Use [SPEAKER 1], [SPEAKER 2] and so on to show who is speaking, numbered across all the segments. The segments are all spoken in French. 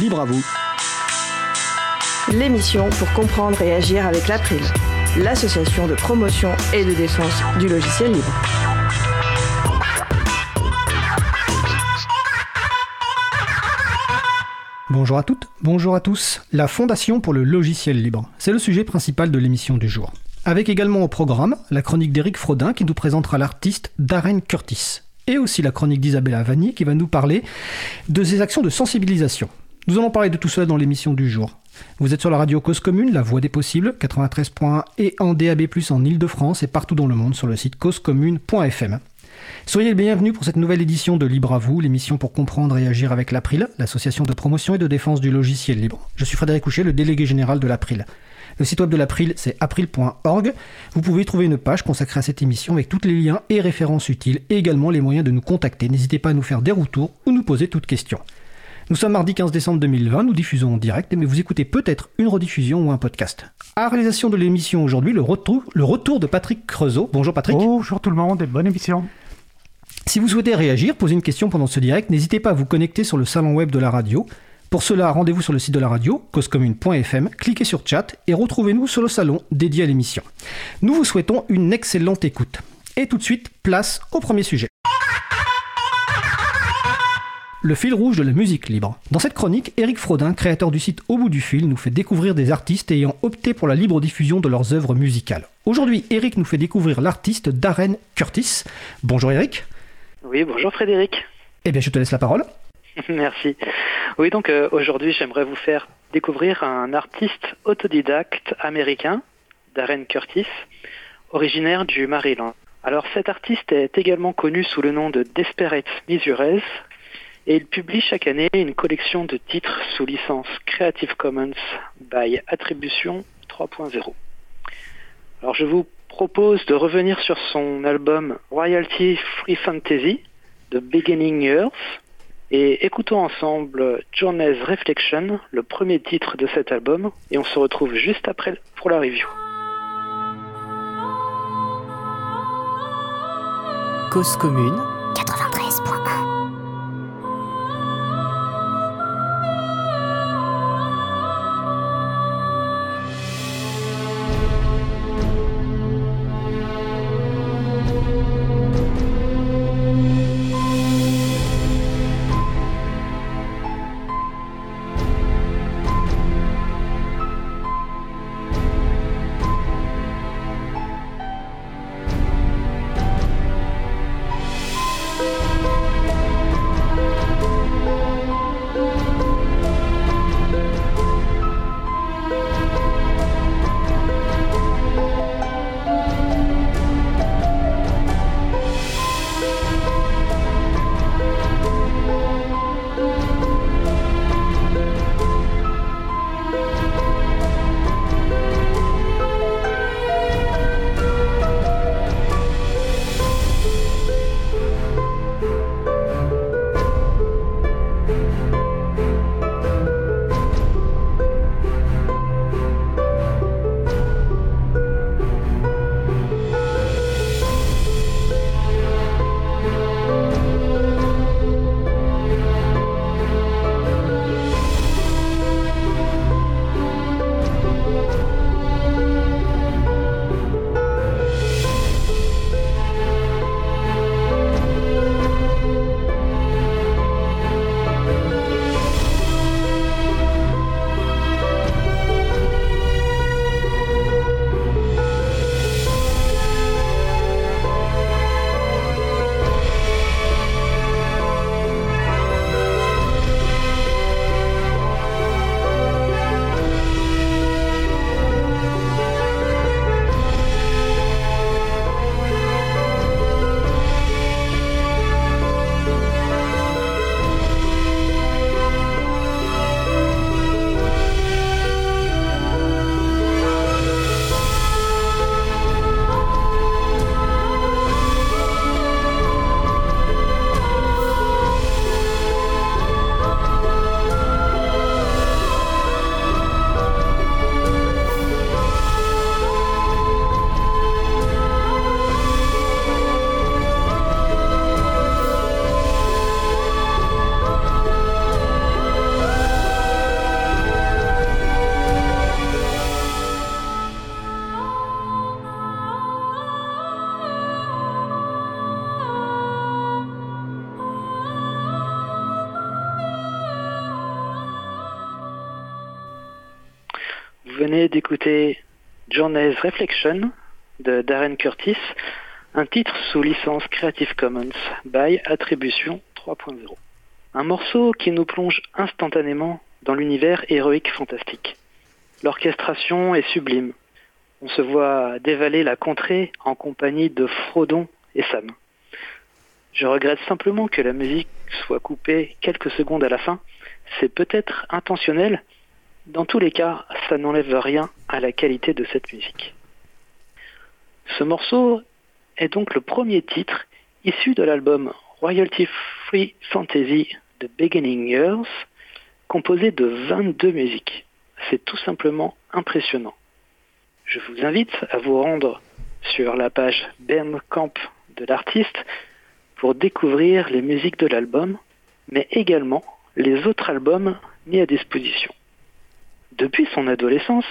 [SPEAKER 1] Libre à vous.
[SPEAKER 2] L'émission pour comprendre et agir avec l'April, l'association de promotion et de défense du logiciel libre.
[SPEAKER 3] Bonjour à toutes, bonjour à tous. La Fondation pour le logiciel libre, c'est le sujet principal de l'émission du jour. Avec également au programme la chronique d'Éric Frodin qui nous présentera l'artiste Darren Curtis. Et aussi la chronique d'Isabella Vanni qui va nous parler de ses actions de sensibilisation. Nous allons parler de tout cela dans l'émission du jour. Vous êtes sur la radio Cause Commune, la voix des possibles, 93.1 et en DAB+, en Ile-de-France et partout dans le monde sur le site causecommune.fm. Soyez les bienvenus pour cette nouvelle édition de Libre à vous, l'émission pour comprendre et agir avec l'April, l'association de promotion et de défense du logiciel libre. Je suis Frédéric Couchet, le délégué général de l'April. Le site web de l'April, c'est april.org. Vous pouvez y trouver une page consacrée à cette émission avec tous les liens et références utiles et également les moyens de nous contacter. N'hésitez pas à nous faire des retours ou nous poser toutes questions. Nous sommes mardi 15 décembre 2020, nous diffusons en direct, mais vous écoutez peut-être une rediffusion ou un podcast. À la réalisation de l'émission aujourd'hui, le retour, le retour de Patrick Creusot. Bonjour Patrick.
[SPEAKER 4] Bonjour tout le monde et bonne émission.
[SPEAKER 3] Si vous souhaitez réagir, poser une question pendant ce direct, n'hésitez pas à vous connecter sur le salon web de la radio. Pour cela, rendez-vous sur le site de la radio, causecommune.fm, cliquez sur chat et retrouvez-nous sur le salon dédié à l'émission. Nous vous souhaitons une excellente écoute. Et tout de suite, place au premier sujet. Le fil rouge de la musique libre. Dans cette chronique, Eric Frodin, créateur du site Au bout du fil, nous fait découvrir des artistes ayant opté pour la libre diffusion de leurs œuvres musicales. Aujourd'hui, Eric nous fait découvrir l'artiste Darren Curtis. Bonjour Eric.
[SPEAKER 5] Oui, bonjour Frédéric.
[SPEAKER 3] Eh bien, je te laisse la parole.
[SPEAKER 5] Merci. Oui, donc euh, aujourd'hui, j'aimerais vous faire découvrir un artiste autodidacte américain, Darren Curtis, originaire du Maryland. Alors cet artiste est également connu sous le nom de Desperate Measures et il publie chaque année une collection de titres sous licence Creative Commons by Attribution 3.0. Alors je vous propose de revenir sur son album Royalty Free Fantasy de Beginning Years et écoutons ensemble Journey's Reflection, le premier titre de cet album, et on se retrouve juste après pour la review.
[SPEAKER 6] Cause commune 93.1
[SPEAKER 5] d'écouter Journey's Reflection de Darren Curtis, un titre sous licence Creative Commons by Attribution 3.0. Un morceau qui nous plonge instantanément dans l'univers héroïque fantastique. L'orchestration est sublime. On se voit dévaler la contrée en compagnie de Frodon et Sam. Je regrette simplement que la musique soit coupée quelques secondes à la fin. C'est peut-être intentionnel. Dans tous les cas, ça n'enlève rien à la qualité de cette musique. Ce morceau est donc le premier titre issu de l'album Royalty Free Fantasy de Beginning Years, composé de 22 musiques. C'est tout simplement impressionnant. Je vous invite à vous rendre sur la page Bandcamp de l'artiste pour découvrir les musiques de l'album, mais également les autres albums mis à disposition. Depuis son adolescence,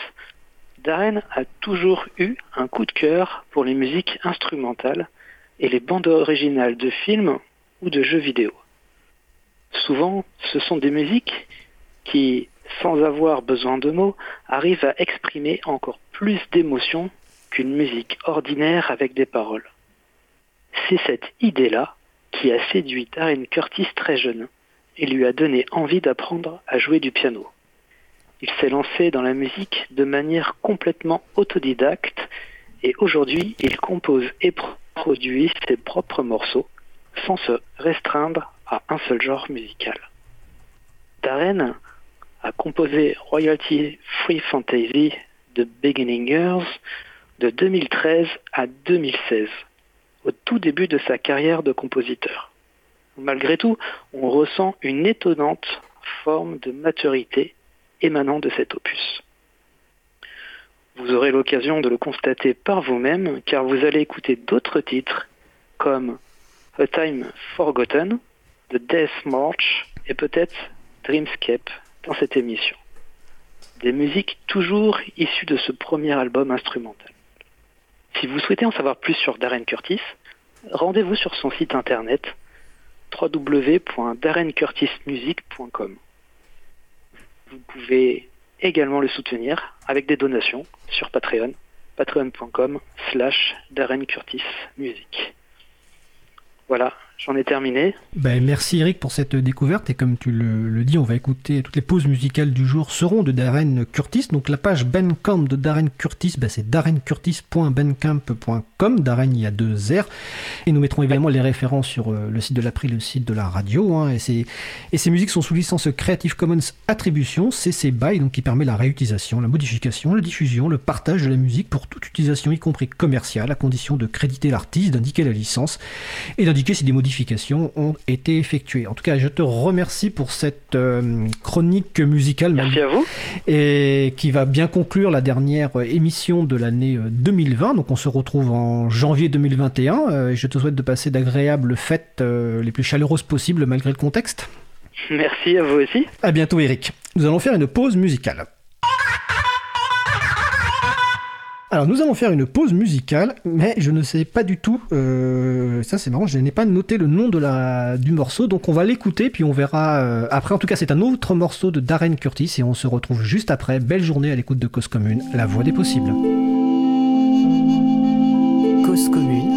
[SPEAKER 5] Darren a toujours eu un coup de cœur pour les musiques instrumentales et les bandes originales de films ou de jeux vidéo. Souvent, ce sont des musiques qui, sans avoir besoin de mots, arrivent à exprimer encore plus d'émotions qu'une musique ordinaire avec des paroles. C'est cette idée-là qui a séduit Darren Curtis très jeune et lui a donné envie d'apprendre à jouer du piano. Il s'est lancé dans la musique de manière complètement autodidacte et aujourd'hui il compose et produit ses propres morceaux sans se restreindre à un seul genre musical. Darren a composé Royalty Free Fantasy de Beginning Years de 2013 à 2016, au tout début de sa carrière de compositeur. Malgré tout, on ressent une étonnante forme de maturité émanant de cet opus. Vous aurez l'occasion de le constater par vous-même car vous allez écouter d'autres titres comme A Time Forgotten, The Death March et peut-être Dreamscape dans cette émission. Des musiques toujours issues de ce premier album instrumental. Si vous souhaitez en savoir plus sur Darren Curtis, rendez-vous sur son site internet www.darrencurtismusic.com. Vous pouvez également le soutenir avec des donations sur Patreon, patreon.com slash Darren Curtis Music. Voilà, J'en ai terminé.
[SPEAKER 3] Ben, merci Eric pour cette découverte et comme tu le, dis, on va écouter toutes les pauses musicales du jour seront de Darren Curtis. Donc la page Bandcamp de Darren Curtis, ben, c'est darrencurtis.bandcamp.com. Darren, il y a deux R. Et nous mettrons également les références sur euh, le site de l'April, le site de la radio. Hein, et, ces, et ces musiques sont sous licence Creative Commons Attribution, CC BY, donc qui permet la réutilisation, la modification, la diffusion, le partage de la musique pour toute utilisation, y compris commerciale, à condition de créditer l'artiste, d'indiquer la licence et d'indiquer si des modifications ont été effectuées. En tout cas, je te remercie pour cette euh, chronique musicale.
[SPEAKER 5] Merci à vous.
[SPEAKER 3] Et qui va bien conclure la dernière émission de l'année 2020. Euh, Donc on se retrouve en janvier 2021. Euh, je te souhaite de passer d'agréables fêtes les plus chaleureuses possibles malgré le contexte.
[SPEAKER 5] Merci à vous aussi.
[SPEAKER 3] À bientôt Eric. Nous allons faire une pause musicale. Alors nous allons faire une pause musicale, mais je ne sais pas du tout, euh, ça c'est marrant, je n'ai pas noté le nom de la, du morceau, donc on va l'écouter, puis on verra euh, après. En tout cas c'est un autre morceau de Darren Curtis, et on se retrouve juste après. Belle journée à l'écoute de Cause Commune, la voix des possibles.
[SPEAKER 6] Cause Commune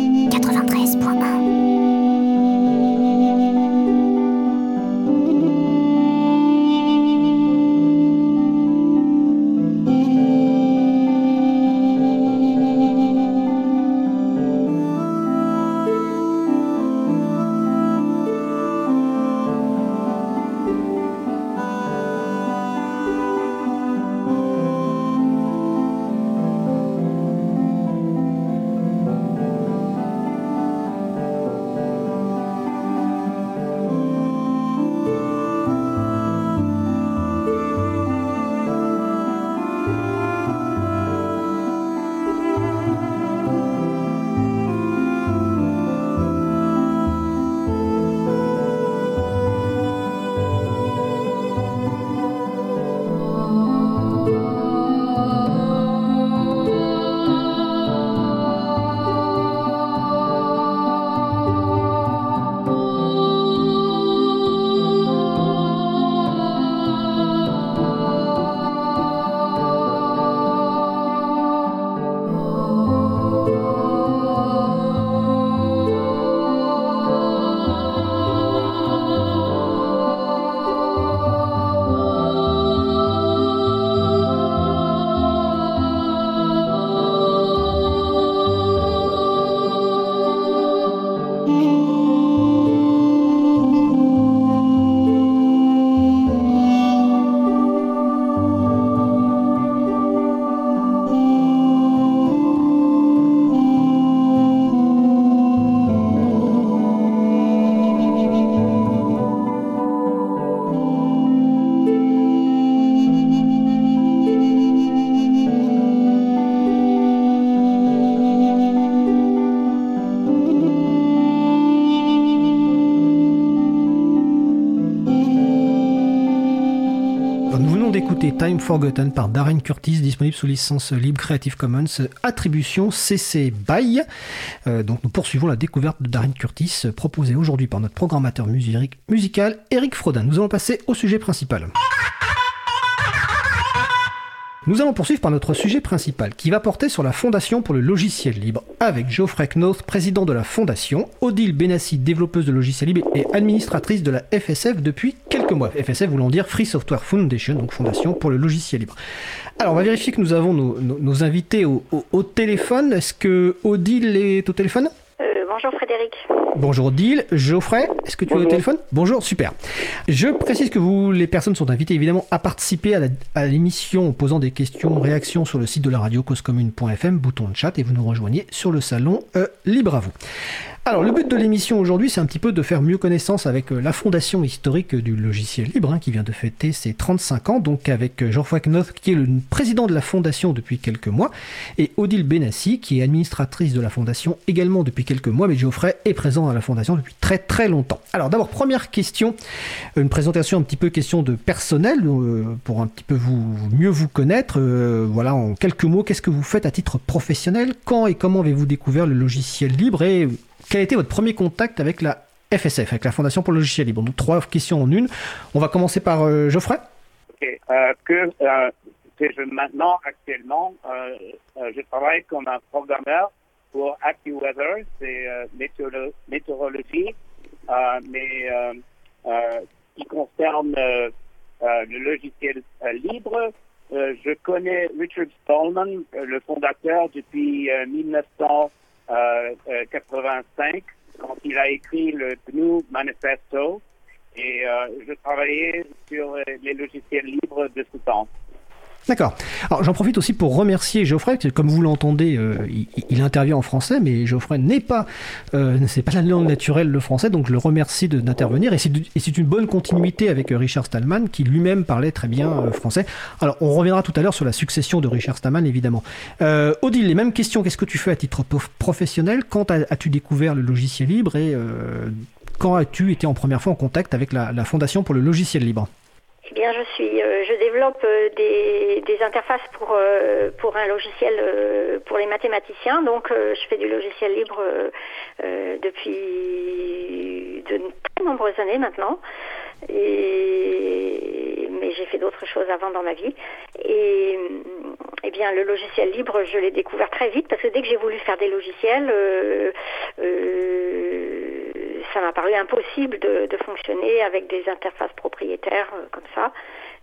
[SPEAKER 3] Forgotten par Darren Curtis, disponible sous licence libre Creative Commons, attribution CC BY. Euh, donc nous poursuivons la découverte de Darren Curtis, proposée aujourd'hui par notre programmateur musical Eric Frodin. Nous allons passer au sujet principal. Nous allons poursuivre par notre sujet principal, qui va porter sur la Fondation pour le logiciel libre, avec Geoffrey Knoth, président de la Fondation, Odile Benassi, développeuse de logiciel libre et administratrice de la FSF depuis quelques mois. FSF voulant dire Free Software Foundation, donc Fondation pour le logiciel libre. Alors, on va vérifier que nous avons nos, invités au, au téléphone. Est-ce que Odile est au téléphone?
[SPEAKER 1] Bonjour Frédéric.
[SPEAKER 3] Bonjour Odile. Geoffrey, est-ce que tu es au téléphone? Bonjour, super. Je précise que vous, les personnes sont invitées évidemment à participer à l'émission en posant des questions, réactions sur le site de la radio causecommune.fm, bouton de chat, et vous nous rejoignez sur le salon euh, Libre à vous. Alors, le but de l'émission aujourd'hui, c'est un petit peu de faire mieux connaissance avec euh, la fondation historique du logiciel libre, hein, qui vient de fêter ses 35 ans, donc avec euh, Geoffroy Knoth, qui est le président de la fondation depuis quelques mois, et Odile Benassi, qui est administratrice de la fondation également depuis quelques mois, mais Geoffrey est présent à la fondation depuis très très longtemps. Alors, d'abord, première question, une présentation un petit peu question de personnel, euh, pour un petit peu vous mieux vous connaître. voilà, en quelques mots, qu'est-ce que vous faites à titre professionnel Quand et comment avez-vous découvert le logiciel libre quel a été votre premier contact avec la FSF, avec la Fondation pour le logiciel libre? Donc trois questions en une. On va commencer par euh, Geoffrey.
[SPEAKER 7] Euh, que, euh, je, maintenant, actuellement, je travaille comme un programmeur pour AccuWeather, c'est météorologie, mais qui concerne le logiciel libre. je connais Richard Stallman, le fondateur, depuis 1900. 85 quand il a écrit le GNU Manifesto et euh, je travaillais sur les logiciels libres de ce temps.
[SPEAKER 3] D'accord. Alors j'en profite aussi pour remercier Geoffrey, comme vous l'entendez, euh, il, intervient en français, mais Geoffrey n'est pas, euh, c'est pas la langue naturelle le français, donc je le remercie d'intervenir. Et c'est une bonne continuité avec euh, Richard Stallman, qui lui-même parlait très bien euh, français. Alors on reviendra tout à l'heure sur la succession de Richard Stallman, évidemment. Odile, les mêmes questions. Qu'est-ce que tu fais à titre professionnel? Quand as-tu découvert le logiciel libre? Et quand as-tu été en première fois en contact avec la Fondation pour le logiciel libre?
[SPEAKER 1] Eh bien, je suis, euh, je développe euh, des, des, interfaces pour euh, pour un logiciel pour les mathématiciens. Donc, je fais du logiciel libre depuis de très nombreuses années maintenant. Et mais j'ai fait d'autres choses avant dans ma vie. Et eh bien, le logiciel libre, je l'ai découvert très vite parce que dès que j'ai voulu faire des logiciels, ça m'a paru impossible de, fonctionner avec des interfaces propriétaires euh, comme ça.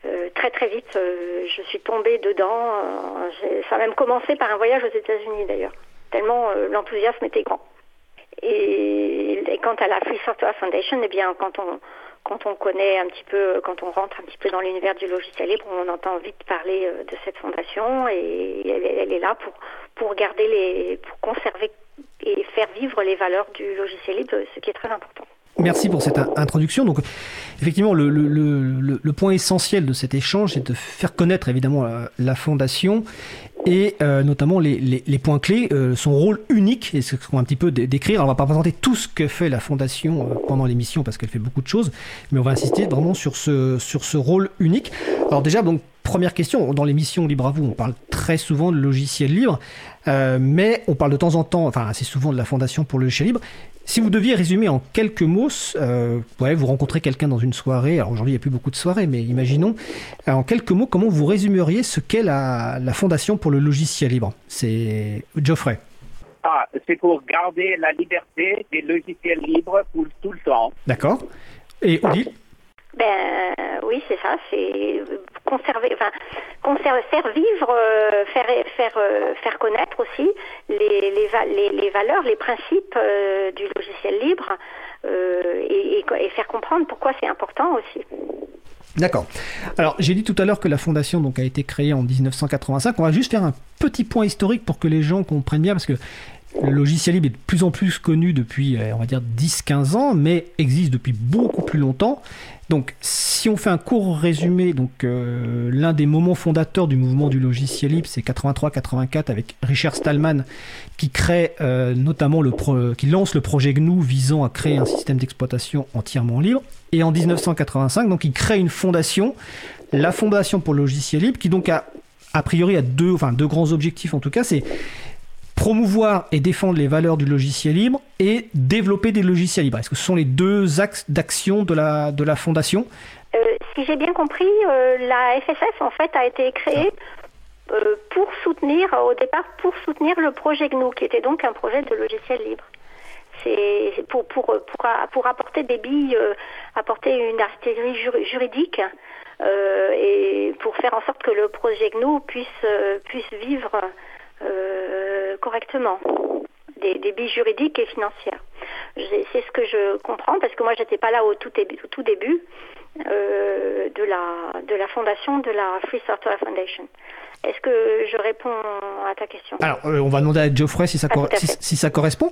[SPEAKER 1] Euh, très très vite, euh, je suis tombée dedans. ça a même commencé par un voyage aux États-Unis d'ailleurs, tellement l'enthousiasme était grand. Et, quant à la Free Software Foundation, eh bien, quand on quand on connaît un petit peu, quand on rentre un petit peu dans l'univers du logiciel libre, on entend vite parler de cette fondation et elle, est là pour pour garder les, pour conserver et faire vivre les valeurs du logiciel libre, ce qui est très important.
[SPEAKER 3] Merci pour cette introduction. Donc, effectivement, le, point essentiel de cet échange, c'est de faire connaître évidemment la, fondation et euh, notamment les, points clés, euh, son rôle unique, et ce qu'on va un petit peu décrire. Alors, on va pas présenter tout ce que fait la fondation euh, pendant l'émission parce qu'elle fait beaucoup de choses, mais on va insister vraiment sur ce, sur ce rôle unique. Alors déjà, donc première question, dans l'émission Libre à vous, on parle très souvent de logiciel libre, euh, mais on parle de temps en temps, enfin assez souvent de la Fondation pour le logiciel libre. Si vous deviez résumer en quelques mots, euh, ouais, vous rencontrez quelqu'un dans une soirée, alors aujourd'hui il n'y a plus beaucoup de soirées, mais imaginons, euh, en quelques mots, comment vous résumeriez ce qu'est la, la Fondation pour le logiciel libre? C'est Geoffrey.
[SPEAKER 7] Ah, c'est pour garder la liberté des logiciels libres pour tout le temps.
[SPEAKER 3] D'accord. Et Odile?
[SPEAKER 1] Ben oui, c'est ça, c'est conserver, enfin, faire vivre, euh, faire, faire, euh, faire connaître aussi les, les, les, valeurs, les principes euh, du logiciel libre et, et, faire comprendre pourquoi c'est important aussi.
[SPEAKER 3] D'accord. Alors, j'ai dit tout à l'heure que la fondation donc, a été créée en 1985. On va juste faire un petit point historique pour que les gens comprennent bien, parce que le logiciel libre est de plus en plus connu depuis, on va dire, 10-15 ans, mais existe depuis beaucoup plus longtemps. Donc, si on fait un court résumé, donc euh, l'un des moments fondateurs du mouvement du logiciel libre, c'est 83-84 avec Richard Stallman qui crée euh, notamment le qui lance le projet GNU visant à créer un système d'exploitation entièrement libre. Et en 1985, donc il crée une fondation, la Fondation pour le logiciel libre, qui donc a a priori a deux, enfin deux grands objectifs en tout cas, c'est promouvoir et défendre les valeurs du logiciel libre et développer des logiciels libres. Est-ce que ce sont les deux axes d'action de la, de la fondation?
[SPEAKER 1] Euh, Si j'ai bien compris, euh, la FSF en fait a été créée euh, pour soutenir, au départ, pour soutenir le projet GNU, qui était donc un projet de logiciel libre. C'est pour, pour, pour, pour, apporter des billes, apporter une artillerie juridique et pour faire en sorte que le projet GNU puisse, puisse vivre correctement, des, des billes juridiques et financières. C'est ce que je comprends parce que moi j'étais pas là au tout début, tout début euh, de la de la fondation de la Free Software Foundation. Est-ce que je réponds à ta question?
[SPEAKER 3] Alors, euh, on va demander à Geoffrey si ça, si, ça correspond.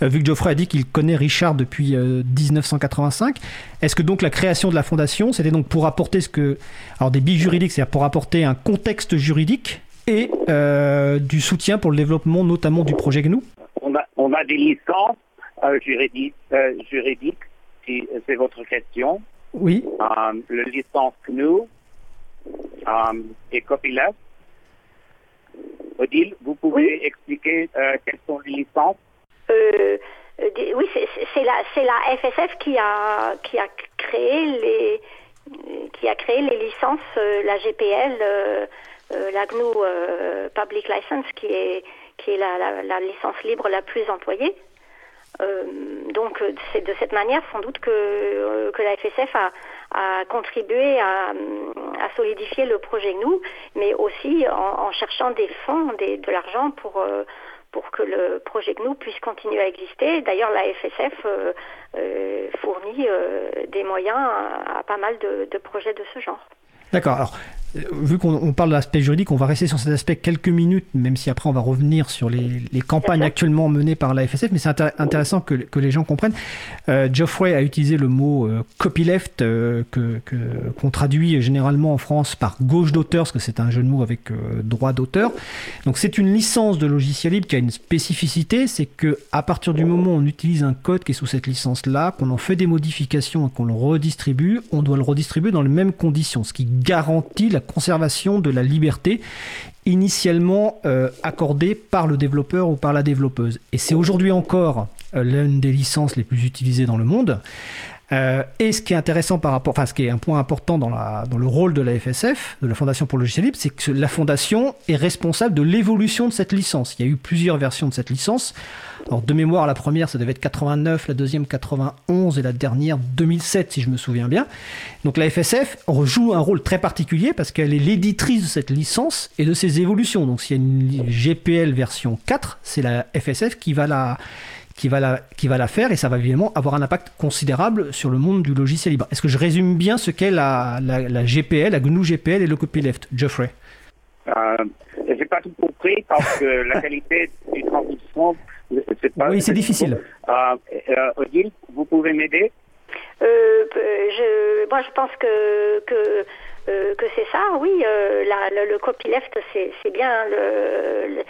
[SPEAKER 3] vu que Geoffrey a dit qu'il connaît Richard depuis 1985, est-ce que donc la création de la fondation, c'était donc pour apporter ce que, alors des billes juridiques, c'est-à-dire pour apporter un contexte juridique et euh, du soutien pour le développement notamment du projet GNU
[SPEAKER 7] On a, on a des licences euh, juridiques, euh, juridiques, si c'est votre question.
[SPEAKER 3] Oui.
[SPEAKER 7] le licence GNU et copyleft. Odile, vous pouvez expliquer quelles sont les licences?
[SPEAKER 1] Oui, c'est la, la FSF qui a, qui a créé les qui a créé les licences, la GPL, euh, la GNU euh, Public License, qui est, qui est la, licence libre la plus employée. Euh, donc c'est de cette manière sans doute que, que la FSF a, a contribué à, à, solidifier le projet GNU, mais aussi en, cherchant des fonds, des, de l'argent pour pour que le projet GNU puisse continuer à exister. D'ailleurs, la FSF euh, euh, fournit euh, des moyens à, à, pas mal de, de projets de ce genre.
[SPEAKER 3] D'accord. Alors, vu qu'on parle de l'aspect juridique, on va rester sur cet aspect quelques minutes, même si après on va revenir sur les, campagnes actuellement menées par la FSF, mais c'est intéressant que, les gens comprennent. Euh, Geoffrey a utilisé le mot euh, copyleft, euh, qu'on traduit généralement en France par gauche d'auteur, parce que c'est un jeu de mots avec droit d'auteur. Donc c'est une licence de logiciel libre qui a une spécificité, c'est que à partir du moment où on utilise un code qui est sous cette licence-là, qu'on en fait des modifications et qu'on le redistribue, on doit le redistribuer dans les mêmes conditions, ce qui garantit la conservation de la liberté initialement euh, accordée par le développeur ou par la développeuse. Et c'est aujourd'hui encore euh, l'une des licences les plus utilisées dans le monde. Euh, et ce qui est intéressant par rapport, enfin ce qui est un point important dans, la, dans le rôle de la FSF, de la Fondation pour le logiciel libre, c'est que la Fondation est responsable de l'évolution de cette licence. Il y a eu plusieurs versions de cette licence. Alors de mémoire, la première, ça devait être 89, la deuxième 91 et la dernière 2007, si je me souviens bien. Donc la FSF joue un rôle très particulier parce qu'elle est l'éditrice de cette licence et de ses évolutions. Donc s'il y a une GPL version 4, c'est la FSF qui va la qui va, la, qui va la faire et ça va évidemment avoir un impact considérable sur le monde du logiciel libre. Est-ce que je résume bien ce qu'est la, la, GPL, la GNU GPL et le copyleft Geoffrey?
[SPEAKER 7] Euh, n'ai pas tout compris parce que la qualité du transition, c'est pas.
[SPEAKER 3] Oui, c'est difficile.
[SPEAKER 7] Euh, euh, Odile, vous pouvez m'aider?
[SPEAKER 1] Euh, je, Moi, je pense que. que euh, que c'est ça, oui. Euh, la, le, le, copyleft, c'est bien le,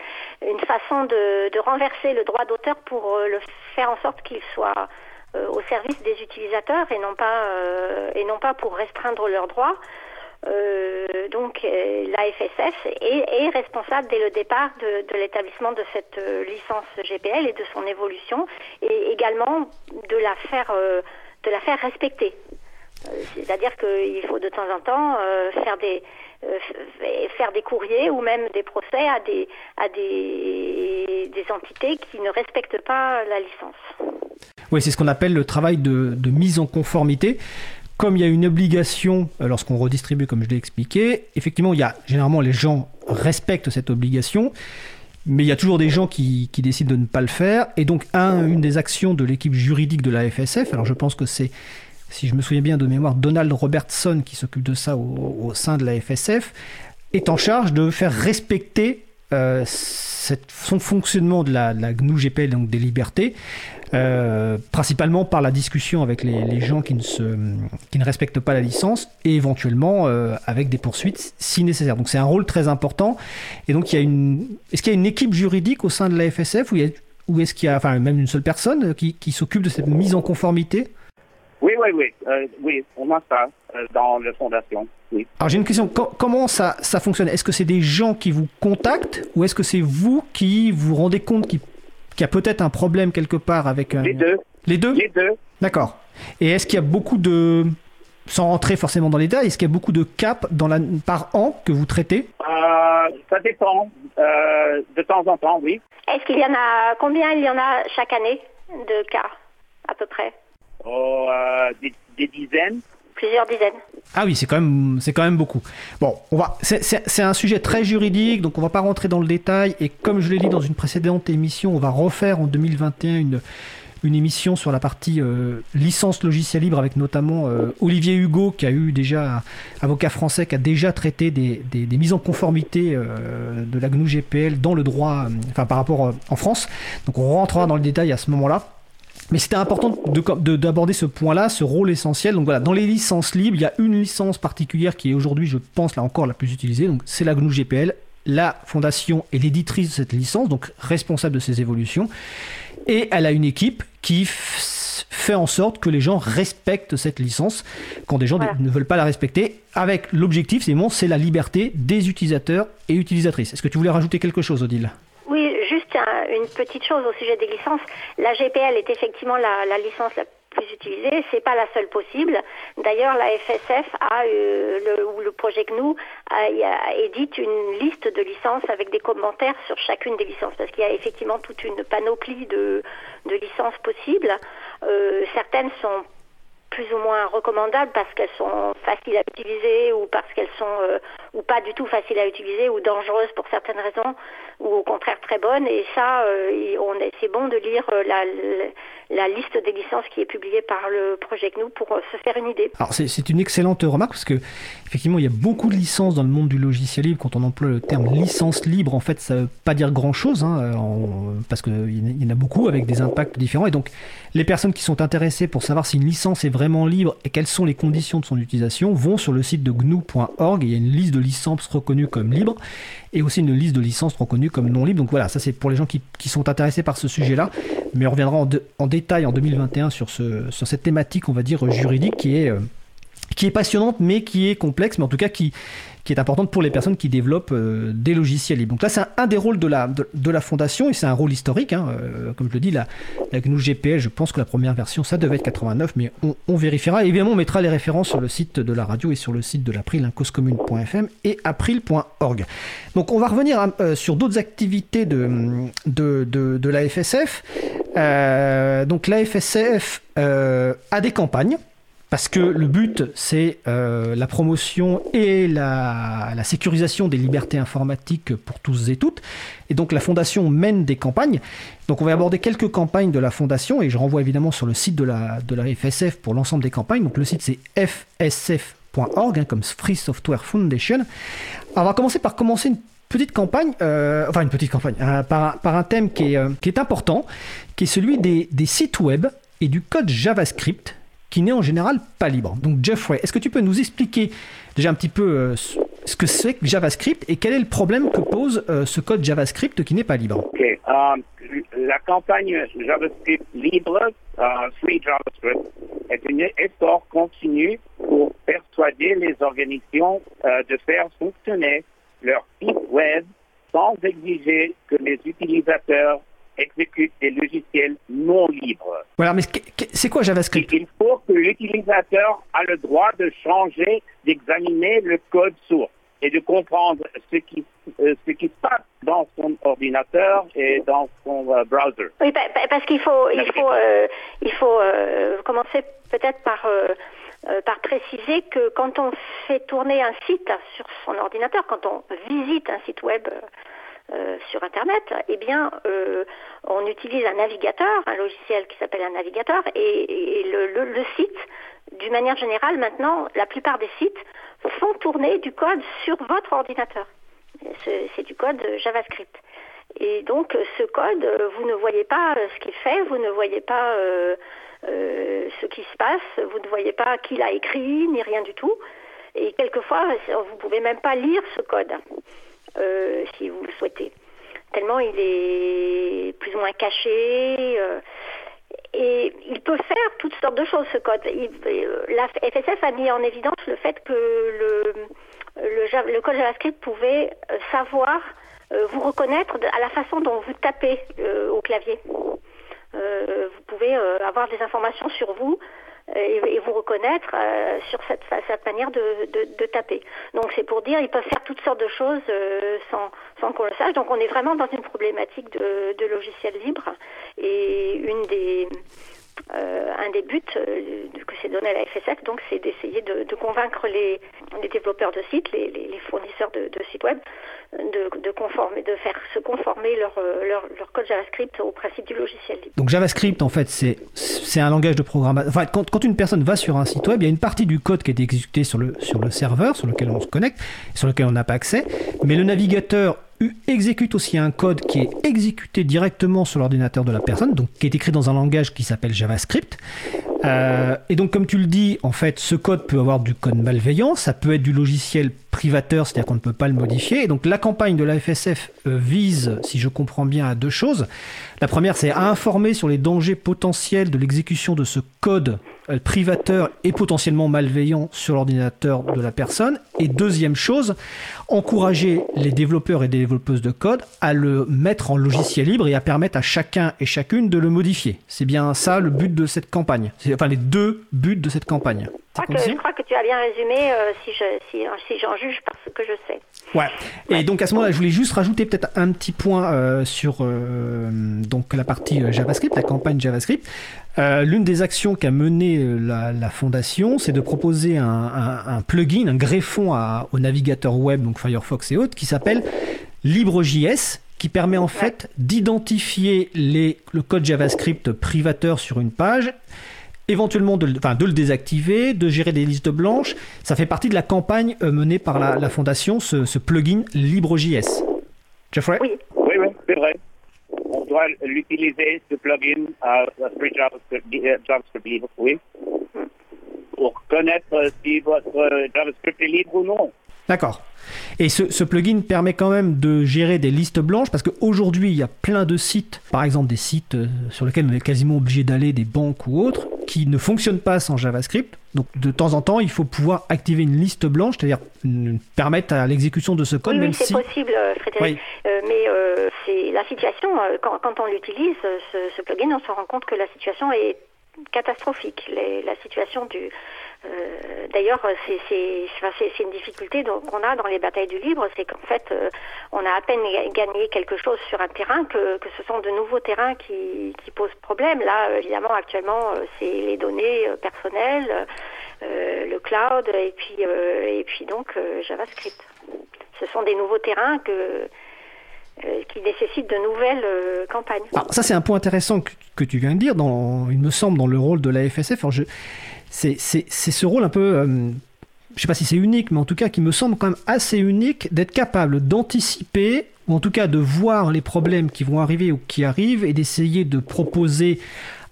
[SPEAKER 1] une façon de, renverser le droit d'auteur pour euh, le faire en sorte qu'il soit au service des utilisateurs et non pas et non pas pour restreindre leurs droits. Donc la FSF est, est, responsable dès le départ de, de l'établissement de cette licence GPL et de son évolution et également de la faire de la faire respecter. Euh, c'est-à-dire qu'il faut de temps en temps euh, faire des euh, faire des courriers ou même des procès à des à des, des entités qui ne respectent pas la licence.
[SPEAKER 3] Oui, c'est ce qu'on appelle le travail de, de, mise en conformité. Comme il y a une obligation lorsqu'on redistribue, comme je l'ai expliqué, effectivement, il y a généralement les gens respectent cette obligation, mais il y a toujours des gens qui, qui décident de ne pas le faire. Et donc, un, une des actions de l'équipe juridique de la FSF, alors je pense que c'est si je me souviens bien de mémoire, Donald Robertson, qui s'occupe de ça au, sein de la FSF, est en charge de faire respecter euh, son fonctionnement de la, GNU GPL, donc des libertés, euh, principalement par la discussion avec les, gens qui ne, respectent pas la licence et éventuellement euh, avec des poursuites si nécessaire. Donc c'est un rôle très important. Et donc est-ce qu'il y a une équipe juridique au sein de la FSF ou, est-ce qu'il y a enfin, même une seule personne qui s'occupe de cette mise en conformité?
[SPEAKER 7] Oui, oui, oui. Euh, oui, on a ça euh, dans la fondation. Oui.
[SPEAKER 3] Alors j'ai une question. Co comment ça, ça fonctionne? Est-ce que c'est des gens qui vous contactent ou est-ce que c'est vous qui vous rendez compte qu'il qu y a peut-être un problème quelque part avec un...
[SPEAKER 7] Les deux.
[SPEAKER 3] Les deux?
[SPEAKER 7] Les deux.
[SPEAKER 3] D'accord. Et est-ce qu'il y a beaucoup de... Sans rentrer forcément dans les détails, est-ce qu'il y a beaucoup de caps dans la... par an que vous traitez?
[SPEAKER 7] Euh, Ça dépend. Euh, de temps en temps, oui.
[SPEAKER 1] Est-ce qu'il y en a... Combien il y en a chaque année de cas, à peu près?
[SPEAKER 7] Oh, euh, des, des, dizaines.
[SPEAKER 1] Plusieurs dizaines.
[SPEAKER 3] Ah oui, c'est quand même, c'est quand même beaucoup. Bon, on va, c'est un sujet très juridique, donc on va pas rentrer dans le détail. Et comme je l'ai dit dans une précédente émission, on va refaire en 2021 une une émission sur la partie euh, licence logiciel libre avec notamment euh, Olivier Hugo qui a eu déjà avocat français qui a déjà traité des, des, des mises en conformité euh, de la GNU GPL dans le droit enfin par rapport en France donc on rentrera dans le détail à ce moment là mais c'était important d'aborder ce point-là, ce rôle essentiel. Donc voilà, dans les licences libres, il y a une licence particulière qui est aujourd'hui, je pense, là encore la plus utilisée. Donc c'est la GNU GPL. La fondation est l'éditrice de cette licence, donc responsable de ses évolutions. Et elle a une équipe qui fait en sorte que les gens respectent cette licence quand des gens voilà. ne veulent pas la respecter. Avec l'objectif, c'est bon, c'est la liberté des utilisateurs et utilisatrices. Est-ce que tu voulais rajouter quelque chose, Odile?
[SPEAKER 1] Une petite chose au sujet des licences. La GPL est effectivement la, licence la plus utilisée. C'est pas la seule possible. D'ailleurs, la FSF a euh, le, ou le projet GNU a, édite une liste de licences avec des commentaires sur chacune des licences parce qu'il y a effectivement toute une panoplie de, de licences possibles. Euh, certaines sont plus ou moins recommandables parce qu'elles sont faciles à utiliser ou parce qu'elles sont euh, ou pas du tout faciles à utiliser ou dangereuses pour certaines raisons ou au contraire très bonnes et ça euh, c'est bon de lire euh, la, liste des licences qui est publiée par le projet GNU pour euh, se faire une idée.
[SPEAKER 3] Alors c'est une excellente remarque parce que effectivement il y a beaucoup de licences dans le monde du logiciel libre. Quand on emploie le terme licence libre en fait ça veut pas dire grand chose hein, parce qu'il y en a beaucoup avec des impacts différents. Et donc les personnes qui sont intéressées pour savoir si une licence est vraiment libre et quelles sont les conditions de son utilisation vont sur le site de gnu.org il y a une liste de licences reconnues comme libres et aussi une liste de licences reconnues comme non libres. Donc voilà, ça c'est pour les gens qui, sont intéressés par ce sujet-là. Mais on reviendra en, en, détail en 2021 sur, ce, sur cette thématique, on va dire, juridique euh, qui est passionnante, mais qui est complexe, mais en tout cas qui, qui est importante pour les personnes qui développent euh, des logiciels. Donc là, c'est un, des rôles de la, de, la fondation, et c'est un rôle historique. Hein, euh, comme je le dis, la, GNU GPL, je pense que la première version, ça devait être 89, mais on, vérifiera. Et évidemment, on mettra les références sur le site de la radio et sur le site de l'April, hein, et april.org. Donc on va revenir euh, sur d'autres activités de, de, de, de, la FSF. Donc la FSF a des campagnes parce que le but, c'est euh, la promotion et la, sécurisation des libertés informatiques pour tous et toutes. Et donc la Fondation mène des campagnes. Donc on va aborder quelques campagnes de la Fondation, et je renvoie évidemment sur le site de la, de la FSF pour l'ensemble des campagnes. Donc le site, c'est fsf.org, hein, comme Free Software Foundation. Alors on va commencer par commencer une petite campagne, euh, enfin une petite campagne, euh, par, par, un thème qui est, qui est important, qui est celui des sites web et du code JavaScript qui n'est en général pas libre. Donc Jeffrey, est-ce que tu peux nous expliquer déjà un petit peu euh, ce que c'est que JavaScript et quel est le problème que pose euh, ce code JavaScript qui n'est pas libre?
[SPEAKER 7] Um, la campagne JavaScript libre, Free JavaScript, est un effort continu pour persuader les organisations de faire fonctionner leur site web sans exiger que les utilisateurs exécute des logiciels non libres.
[SPEAKER 3] Voilà, mais c'est quoi JavaScript
[SPEAKER 7] Il faut que l'utilisateur a le droit de changer, d'examiner le code source et de comprendre ce qui, euh, ce qui se passe dans son ordinateur et dans son euh, browser.
[SPEAKER 1] Oui, parce qu'il faut, il faut, euh, il faut euh, commencer peut-être par par préciser que quand on fait tourner un site sur son ordinateur, quand on visite un site web euh, sur Internet, eh bien, euh, on utilise un navigateur, un logiciel qui s'appelle un navigateur, et, le, site, d'une manière générale, maintenant, la plupart des sites font tourner du code sur votre ordinateur. C'est du code JavaScript. Et donc ce code, vous ne voyez pas ce qu'il fait, vous ne voyez pas ce qui se passe, vous ne voyez pas qui l'a écrit, ni rien du tout. Et quelquefois, vous pouvez même pas lire ce code, si vous le souhaitez. Tellement il est plus ou moins caché. Et il peut faire toutes sortes de choses, ce code. la FSF a mis en évidence le fait que le, le, code JavaScript pouvait euh, savoir euh, vous reconnaître à la façon dont vous tapez euh, au clavier. vous pouvez avoir des informations sur vous et, vous reconnaître sur cette, cette manière de, de, taper. Donc c'est pour dire, ils peuvent faire toutes sortes de choses sans, sans qu'on le sache. Donc on est vraiment dans une problématique de, de logiciel libre. Et une des, euh, un des buts euh, que s'est donné à la FSF, donc, c'est d'essayer de, convaincre les, développeurs de sites, les, fournisseurs de, sites web, de, conformer, de faire se conformer euh, leur, leur, code JavaScript au principe du logiciel libre.
[SPEAKER 3] Donc JavaScript, en fait, c'est, un langage de programmation. Quand, quand, une personne va sur un site web, il y a une partie du code qui est exécuté sur le, sur le serveur, sur lequel on se connecte, sur lequel on n'a pas accès, mais le navigateur exécute aussi un code qui est exécuté directement sur l'ordinateur de la personne, donc qui est écrit dans un langage qui s'appelle JavaScript. Euh, et donc, comme tu le dis, en fait, ce code peut avoir du code malveillant, ça peut être du logiciel privateur, c'est-à-dire qu'on ne peut pas le modifier. Et donc, la campagne de la FSF euh, vise, si je comprends bien, à deux choses. La première, c'est à informer sur les dangers potentiels de l'exécution de ce code euh, privateur et potentiellement malveillant sur l'ordinateur de la personne. Et deuxième chose, encourager les développeurs et développeuses de code à le mettre en logiciel libre et à permettre à chacun et chacune de le modifier. C'est bien ça le but de cette campagne. Enfin les deux buts de cette campagne.
[SPEAKER 1] Je crois, que, tu as bien résumé euh, si, si, j'en juge par ce que je sais.
[SPEAKER 3] Ouais. Et donc à ce moment-là, je voulais juste rajouter peut-être un petit point euh, sur donc la partie JavaScript, la campagne JavaScript. Euh, l'une des actions qu'a mené euh, la, fondation, c'est de proposer un, plugin, un greffon au navigateur web, donc Firefox et autres, qui s'appelle LibreJS, qui permet en fait d'identifier le code JavaScript privateur sur une page, éventuellement de, de, le désactiver, de gérer des listes blanches. Ça fait partie de la campagne euh, menée par la, fondation, ce, plugin LibreJS.
[SPEAKER 7] Jeffrey Oui, oui, oui c'est vrai on doit l'utiliser, ce plugin à Free JavaScript, JavaScript libre, oui, pour connaître si votre JavaScript est libre ou non.
[SPEAKER 3] D'accord. Et ce, plugin permet quand même de gérer des listes blanches parce qu'aujourd'hui, il y a plein de sites, par exemple des sites euh, sur lesquels on est quasiment obligé d'aller, des banques ou autres, qui ne fonctionnent pas sans JavaScript. Donc de temps en temps, il faut pouvoir activer une liste blanche, c'est-à-dire permettre à l'exécution de ce code.
[SPEAKER 1] Oui, c'est possible, euh, Frédéric. Euh, mais c'est la situation, quand, on l'utilise, ce, plugin, on se rend compte que la situation est catastrophique. la situation du, euh, d'ailleurs, c'est une difficulté qu'on a dans les batailles du libre, c'est qu'en fait, euh, on a à peine gagné quelque chose sur un terrain que, ce sont de nouveaux terrains qui, posent problème. Là, évidemment, actuellement, euh, c'est les données personnelles, le cloud et puis, donc JavaScript. Ce sont des nouveaux terrains qui nécessitent de nouvelles campagnes.
[SPEAKER 3] Ça, c'est un point intéressant que, tu viens de dire, il me semble, dans le rôle de la FSF. C'est ce rôle un peu, je euh, je sais pas si c'est unique, mais en tout cas qui me semble quand même assez unique d'être capable d'anticiper ou en tout cas de voir les problèmes qui vont arriver ou qui arrivent et d'essayer de proposer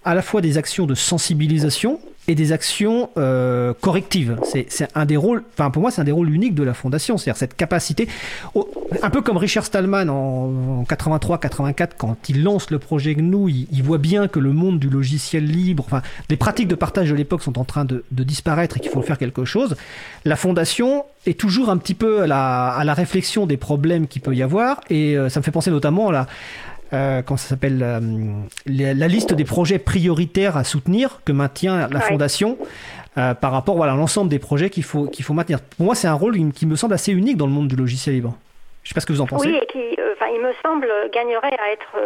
[SPEAKER 3] à la fois des actions de sensibilisation et des actions euh, correctives. C'est un des rôles, enfin pour moi c'est un des rôles uniques de la fondation, c'est-à-dire cette capacité, un peu comme Richard Stallman en, 83-84 quand il lance le projet GNU, il, voit bien que le monde du logiciel libre, enfin les pratiques de partage de l'époque sont en train de, disparaître et qu'il faut faire quelque chose. La fondation est toujours un petit peu à la, à la réflexion des problèmes qu'il peut y avoir et euh, ça me fait penser notamment à la euh, comment ça s'appelle, euh, la, liste des projets prioritaires à soutenir que maintient la Fondation euh, par rapport voilà, à l'ensemble des projets qu'il faut, qu'il faut maintenir. Pour moi, c'est un rôle qui me semble assez unique dans le monde du logiciel libre. Je ne sais pas ce que vous en pensez.
[SPEAKER 1] Oui, et qui, il me semble, gagnerait à être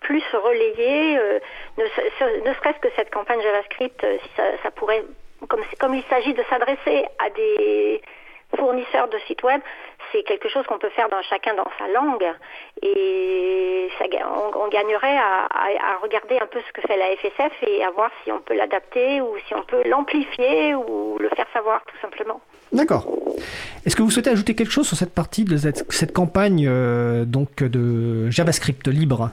[SPEAKER 1] plus relayé, ne, serait-ce que cette campagne JavaScript, si ça, ça pourrait, comme, comme il s'agit de s'adresser à des fournisseurs de sites web, c'est quelque chose qu'on peut faire dans chacun dans sa langue et on, gagnerait à, regarder un peu ce que fait la FSF et à voir si on peut l'adapter ou si on peut l'amplifier ou le faire savoir tout simplement.
[SPEAKER 3] D'accord. Est-ce que vous souhaitez ajouter quelque chose sur cette partie de cette, cette campagne euh, donc de JavaScript libre?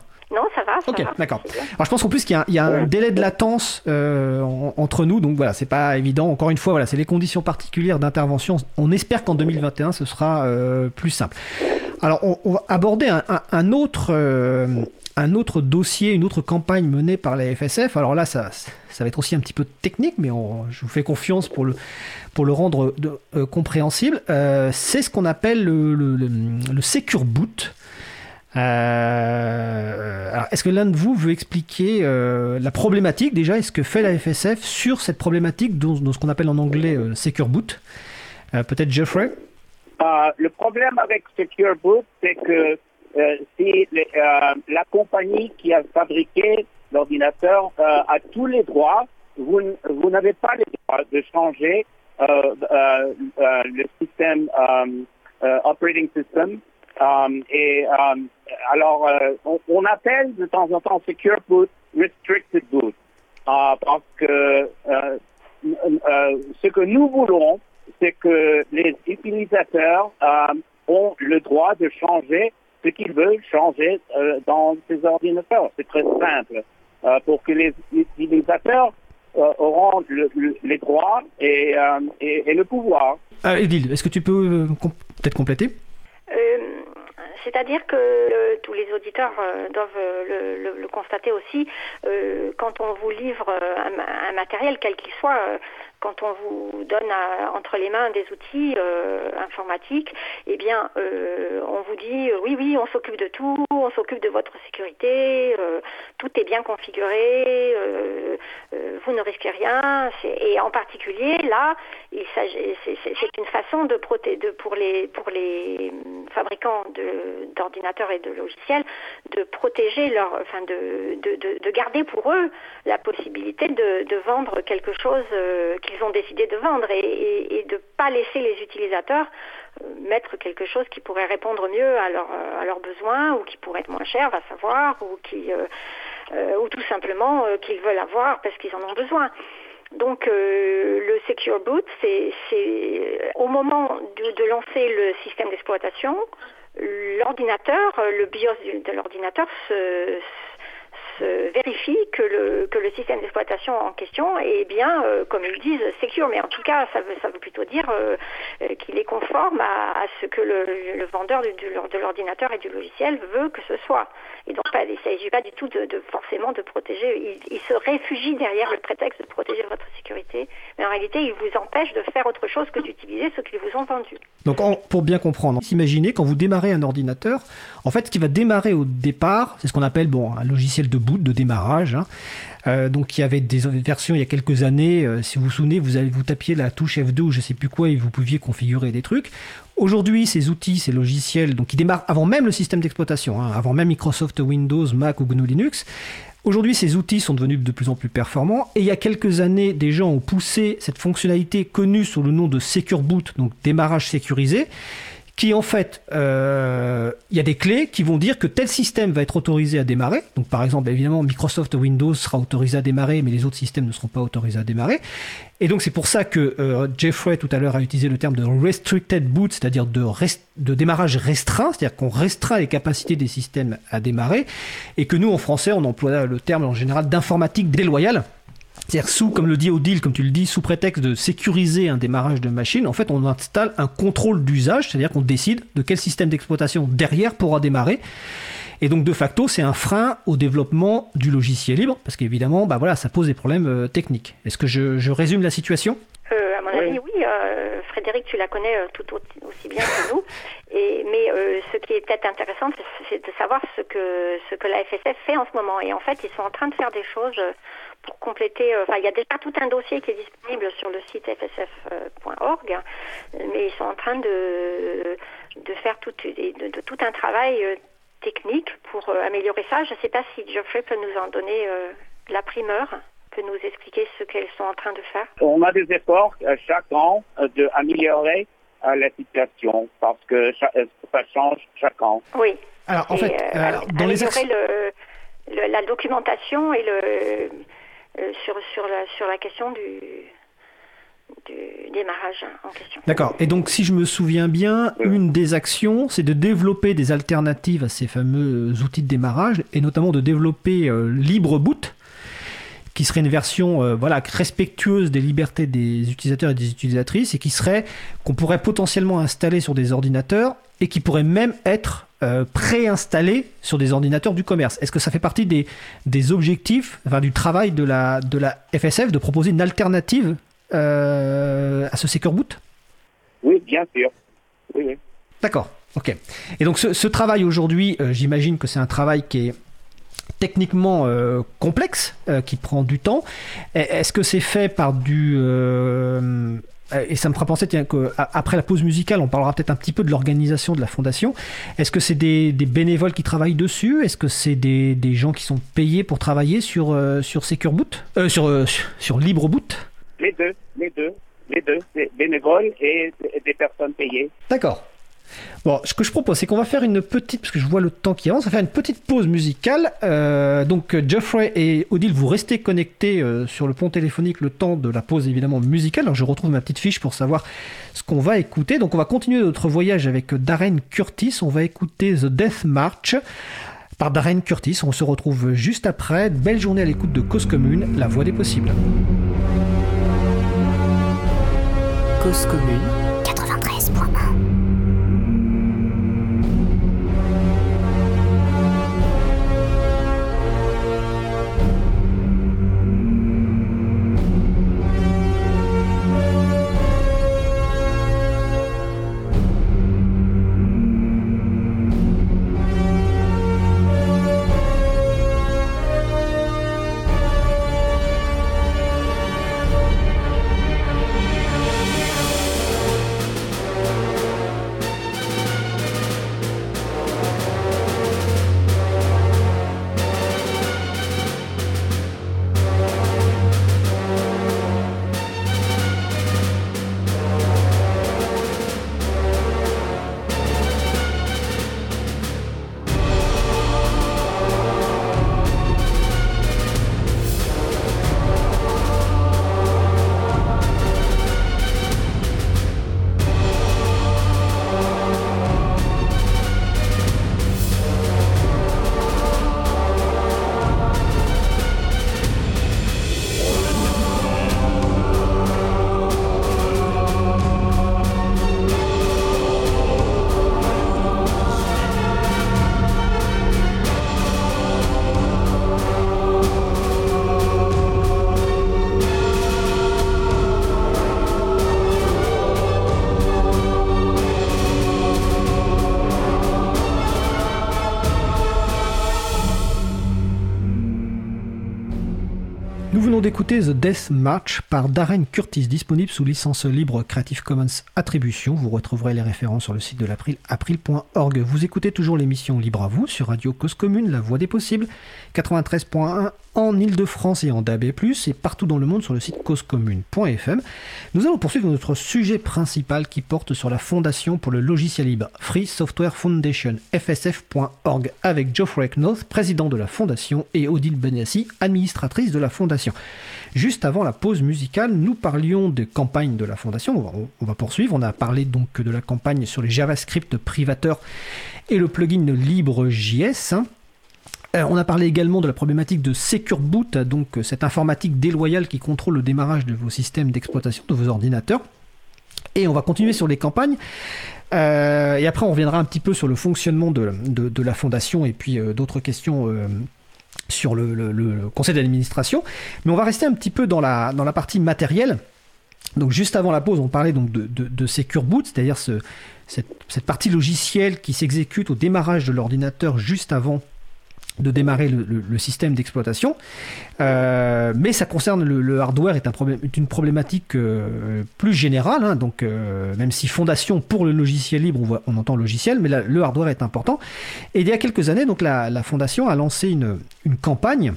[SPEAKER 3] Ok, d'accord. Alors je pense qu'en plus qu'il y, y, a un délai de latence euh, entre nous, donc voilà, c'est pas évident. Encore une fois, voilà, c'est les conditions particulières d'intervention. On espère qu'en 2021, ce sera euh, plus simple. Alors on, on va aborder un, un, un autre. Euh, un autre dossier, une autre campagne menée par la FSF. Alors là, ça, ça va être aussi un petit peu technique, mais on, je vous fais confiance pour le, pour le rendre de, euh, compréhensible. Euh, c'est ce qu'on appelle le, le, le, le Secure Boot. Euh, alors, est-ce que l'un de vous veut expliquer euh, la problématique déjà Est-ce que fait la FSF sur cette problématique dans, ce qu'on appelle en anglais euh, Secure Boot? Euh, Peut-être Jeffrey
[SPEAKER 7] euh, Le problème avec Secure Boot, c'est que c'est la compagnie qui a fabriqué l'ordinateur a tous les droits. Vous, vous n'avez pas les droits de changer le système operating system et um, alors, euh, on, on, appelle de temps en temps Secure Boot Restricted Boot uh, parce que euh, euh, ce que nous voulons, c'est que les utilisateurs um, ont le droit de changer ce qu'ils veulent changer euh, dans ces ordinateurs. C'est très simple. Euh, pour que les utilisateurs euh, auront le, le, les droits et, et, et, le pouvoir.
[SPEAKER 3] Ah, Edil, est-ce que tu peux peut-être compléter?
[SPEAKER 1] Euh, c'est-à-dire que euh, tous les auditeurs euh, doivent le, le, le, constater aussi, quand on vous livre un, matériel, quel qu'il soit, quand on vous donne entre les mains des outils euh, informatiques, eh bien, euh, on vous dit euh, oui, oui, on s'occupe de tout, on s'occupe de votre sécurité, euh, tout est bien configuré, euh, euh, vous ne risquez rien. Et en particulier, là, c'est une façon de protéger, de, pour les fabricants d'ordinateurs et de logiciels, de protéger leur, enfin, de, de, de, de garder pour eux la possibilité de, vendre quelque chose qu'ils ont décidé de vendre et, de ne pas laisser les utilisateurs euh, mettre quelque chose qui pourrait répondre mieux à, leur, à leurs besoins ou qui pourrait être moins cher, va savoir, ou, qui, euh, euh, ou tout simplement euh, qu'ils veulent avoir parce qu'ils en ont besoin. Donc euh, le Secure Boot, c'est au moment de, lancer le système d'exploitation, l'ordinateur, le BIOS de l'ordinateur se, vérifie que le, que le système d'exploitation en question est bien, euh, comme ils disent, secure, mais en tout cas, ça veut, ça veut plutôt dire euh, euh qu'il est conforme à, ce que le, vendeur de, l'ordinateur et du logiciel veut que ce soit. Et donc, il ne s'agit pas du tout de, forcément de protéger, il, se réfugie derrière le prétexte de protéger votre sécurité, mais en réalité, il vous empêche de faire autre chose que d'utiliser ce qu'ils vous ont vendu.
[SPEAKER 3] Donc, pour bien comprendre, imaginez quand vous démarrez un ordinateur, en fait, ce qui va démarrer au départ, c'est ce qu'on appelle bon, un logiciel de boot, de démarrage. Hein. Euh, donc il y avait des versions il y a quelques années, euh, si vous vous souvenez, vous, avez, vous tapiez la touche F2 ou je sais plus quoi et vous pouviez configurer des trucs. Aujourd'hui, ces outils, ces logiciels, donc qui démarrent avant même le système d'exploitation, hein, avant même Microsoft Windows, Mac ou GNU Linux, Aujourd'hui, ces outils sont devenus de plus en plus performants et il y a quelques années, des gens ont poussé cette fonctionnalité connue sous le nom de Secure Boot, donc démarrage sécurisé, qui en fait, euh, il y a des clés qui vont dire que tel système va être autorisé à démarrer. Donc par exemple, évidemment, Microsoft Windows sera autorisé à démarrer, mais les autres systèmes ne seront pas autorisés à démarrer. Et donc c'est pour ça que euh, Jeffrey tout à l'heure a utilisé le terme de restricted boot, c'est-à-dire de, de démarrage restreint, c'est-à-dire qu'on restreint les capacités des systèmes à démarrer, et que nous en français on emploie le terme en général d'informatique déloyale. C'est-à-dire sous, comme le dit Odile, comme tu le dis, sous prétexte de sécuriser un démarrage de machine, en fait, on installe un contrôle d'usage, c'est-à-dire qu'on décide de quel système d'exploitation derrière pourra démarrer. Et donc, de facto, c'est un frein au développement du logiciel libre, parce qu'évidemment, bah voilà, ça pose des problèmes euh, techniques. Est-ce que je, je, résume la situation?
[SPEAKER 1] Avis, oui. Euh, Frédéric, tu la connais euh, tout aussi bien que nous. Et, mais euh, ce qui est peut-être intéressant, c'est de savoir ce que, ce que la FSF fait en ce moment. Et en fait, ils sont en train de faire des choses pour compléter, enfin il y a déjà tout un dossier qui est disponible sur le site fsf.org, mais ils sont en train de, de faire tout, de, de tout un travail technique pour améliorer ça. Je ne sais pas si Geoffrey peut nous en donner la primeur, peut nous expliquer ce qu'elles sont en train de faire?
[SPEAKER 7] On a des efforts chaque an d'améliorer à la situation parce que ça, ça change chaque an.
[SPEAKER 1] Oui.
[SPEAKER 3] Alors, en
[SPEAKER 1] Et,
[SPEAKER 3] fait,
[SPEAKER 1] euh,
[SPEAKER 3] alors, dans les
[SPEAKER 1] améliorer
[SPEAKER 3] actions...
[SPEAKER 1] le, le- la documentation et le euh, sur sur la sur la question du du démarrage en question.
[SPEAKER 3] D'accord. Et donc, si je me souviens bien, une des actions, c'est de développer des alternatives à ces fameux outils de démarrage, et notamment de développer euh, LibreBoot, qui serait une version euh, voilà respectueuse des libertés des utilisateurs et des utilisatrices, et qui serait qu'on pourrait potentiellement installer sur des ordinateurs et qui pourrait même être euh, préinstallé sur des ordinateurs du commerce. Est-ce que ça fait partie des, des objectifs, enfin, du travail de la, de la FSF de proposer une alternative euh, à ce Secure Boot?
[SPEAKER 7] Oui, bien sûr. Oui, oui.
[SPEAKER 3] D'accord, ok. Et donc ce, ce travail aujourd'hui, euh, j'imagine que c'est un travail qui est techniquement euh, complexe, euh, qui prend du temps. Et- Est-ce que c'est fait par du... euh, et ça me fera penser tiens, que a- après la pause musicale, on parlera peut-être un petit peu de l'organisation de la fondation. Est-ce que c'est des, des bénévoles qui travaillent dessus? Est-ce que c'est des, des gens qui sont payés pour travailler sur, sur Secure Boot? Sur, sur, sur LibreBoot?
[SPEAKER 7] Les deux, les deux, les deux, bénévoles et des personnes payées.
[SPEAKER 3] D'accord. Bon, ce que je propose, c'est qu'on va faire une petite, parce que je vois le temps qui avance, on va faire une petite pause musicale. Euh, donc, Geoffrey et Odile, vous restez connectés euh, sur le pont téléphonique le temps de la pause évidemment musicale. Alors, je retrouve ma petite fiche pour savoir ce qu'on va écouter. Donc, on va continuer notre voyage avec Darren Curtis. On va écouter The Death March par Darren Curtis. On se retrouve juste après. Belle journée à l'écoute de Cause Commune, la voix des possibles.
[SPEAKER 6] Cause commune 93.1.
[SPEAKER 3] d'écouter The Death March par Darren Curtis, disponible sous licence libre Creative Commons Attribution. Vous retrouverez les références sur le site de l'April, april.org. Vous écoutez toujours l'émission Libre à vous sur Radio Cause Commune, la voix des possibles, 93.1 en Ile-de-France et en DAB+, et partout dans le monde sur le site causecommune.fm. Nous allons poursuivre notre sujet principal qui porte sur la Fondation pour le logiciel libre, Free Software Foundation, fsf.org, avec Geoffrey Knopf, président de la Fondation, et Odile Benassi, administratrice de la Fondation. Juste avant la pause musicale, nous parlions des campagnes de la Fondation. On va, on va poursuivre. On a parlé donc de la campagne sur les JavaScript privateurs et le plugin LibreJS. Euh, on a parlé également de la problématique de Secure Boot, donc euh, cette informatique déloyale qui contrôle le démarrage de vos systèmes d'exploitation, de vos ordinateurs. Et on va continuer sur les campagnes. Euh, et après, on reviendra un petit peu sur le fonctionnement de, la fondation et puis d'autres questions sur le, conseil d'administration. Mais on va rester un petit peu dans la, partie matérielle. Donc juste avant la pause, on parlait donc de, de, Secure Boot, c'est-à-dire ce- cette, cette partie logicielle qui s'exécute au démarrage de l'ordinateur juste avant de démarrer le, système d'exploitation. Euh, mais ça concerne le, hardware est, une problématique euh, plus générale. hein. donc euh, même si fondation pour le logiciel libre, on, entend logiciel, mais le hardware est important. Et il y a quelques années, donc la, fondation a lancé une, campagne.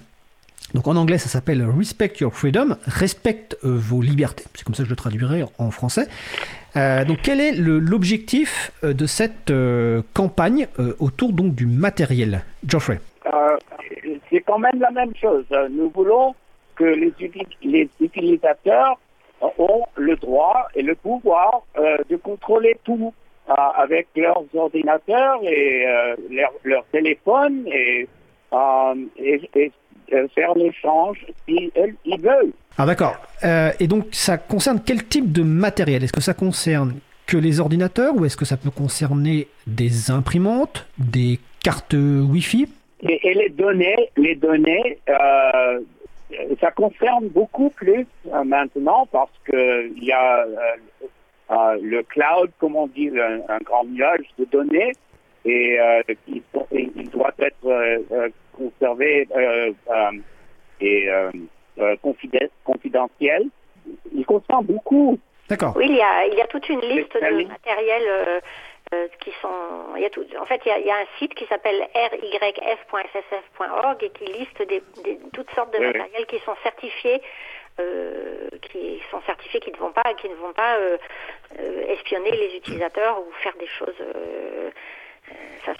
[SPEAKER 3] Donc en anglais, ça s'appelle Respect Your Freedom, respecte vos libertés. C'est comme ça que je le traduirai en français. donc quel est l'objectif de cette campagne autour donc du matériel? Geoffrey
[SPEAKER 7] C'est quand même la même chose. Nous voulons que les, utilisateurs ont le droit et le pouvoir de contrôler tout avec leurs ordinateurs et leurs leur téléphones et, faire l'échange si ils veulent.
[SPEAKER 3] Ah d'accord. Euh, et donc ça concerne quel type de matériel? Est-ce que ça concerne que les ordinateurs ou est-ce que ça peut concerner des imprimantes, des cartes Wi-Fi?
[SPEAKER 7] Et, les données, les données, euh, ça concerne beaucoup plus euh, maintenant parce que il y a le cloud, comme on dit, un, grand nuage de données et il, il, doit être conservé et euh, confidentiel. Il concerne beaucoup.
[SPEAKER 3] D'accord.
[SPEAKER 1] Oui, il y, a, il y a toute une liste de matériels euh, euh, qui sont. Il y a tout, en fait, il y a, il y a un site qui s'appelle ryf.ssf.org et qui liste des, des, toutes sortes de matériels qui sont certifiés. Euh, qui sont certifiés, qui ne vont pas, qui ne vont pas euh, espionner les utilisateurs ou faire des choses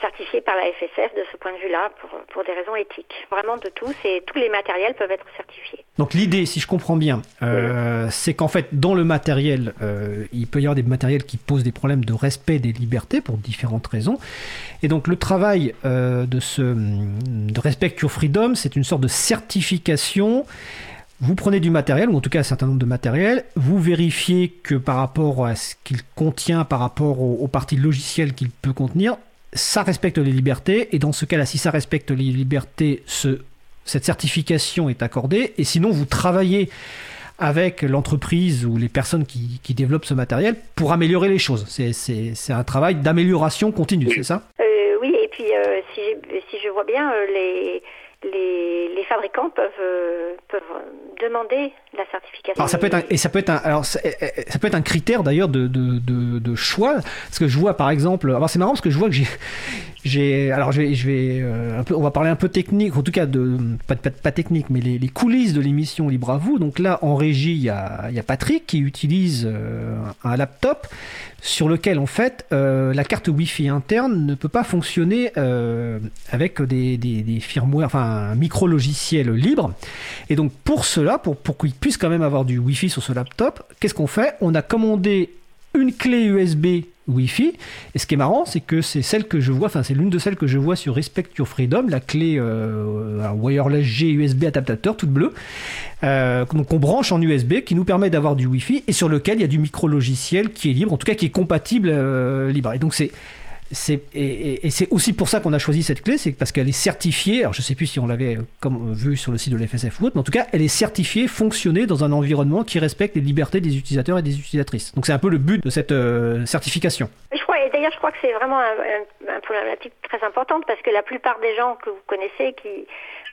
[SPEAKER 1] certifié par la FSF de ce point de vue-là pour, pour, des raisons éthiques. Vraiment de tout, et tous les matériels peuvent être certifiés.
[SPEAKER 3] Donc l'idée, si je comprends bien, euh, c'est qu'en fait dans le matériel, euh, il peut y avoir des matériels qui posent des problèmes de respect des libertés pour différentes raisons. Et donc le travail euh, de ce de Respect Your Freedom, c'est une sorte de certification vous prenez du matériel, ou en tout cas un certain nombre de matériel, vous vérifiez que par rapport à ce qu'il contient, par rapport aux, aux parties logicielles qu'il peut contenir, ça respecte les libertés, et dans ce cas-là, si ça respecte les libertés, ce, cette certification est accordée, et sinon vous travaillez avec l'entreprise ou les personnes qui, qui, développent ce matériel pour améliorer les choses. C'est un travail d'amélioration continue, c'est ça?
[SPEAKER 1] Euh, Oui, et puis euh, si, si, je vois bien, euh, les, les, fabricants peuvent, euh, peuvent demander la certification.
[SPEAKER 3] Alors ça peut être un, et ça peut être un, alors eh, eh, ça peut être un critère d'ailleurs de, choix. Parce que je vois par exemple alors c'est marrant parce que je vois que j'ai j'ai alors je vais, euh, on va parler un peu technique en tout cas de pas, pas, pas technique mais les, coulisses de l'émission Libre à vous. Donc là en régie il y a, Patrick qui utilise euh, un laptop sur lequel en fait euh, la carte Wi-Fi interne ne peut pas fonctionner euh, avec des, des, firmware, enfin un micro logiciel libre. Et donc pour cela, pour, pour qu'il puisse quand même avoir du Wi-Fi sur ce laptop, qu'est-ce qu'on fait? On a commandé une clé USB Wi-Fi. Et ce qui est marrant, c'est que c'est celle que je vois, enfin c'est l'une de celles que je vois sur Respect Your Freedom, la clé euh, wireless G USB adaptateur toute bleue. Euh, donc on branche en USB qui nous permet d'avoir du Wi-Fi et sur lequel il y a du micro logiciel qui est libre, en tout cas qui est compatible euh, libre. Et donc c'est et, c'est aussi pour ça qu'on a choisi cette clé, c'est parce qu'elle est certifiée. Alors je sais plus si on l'avait euh, comme vu sur le site de l'FSF ou autre, mais en tout cas, elle est certifiée fonctionner dans un environnement qui respecte les libertés des utilisateurs et des utilisatrices. Donc c'est un peu le but de cette euh, certification.
[SPEAKER 1] Je crois, et d'ailleurs, je crois que c'est vraiment un, un problématique très importante parce que la plupart des gens que vous connaissez qui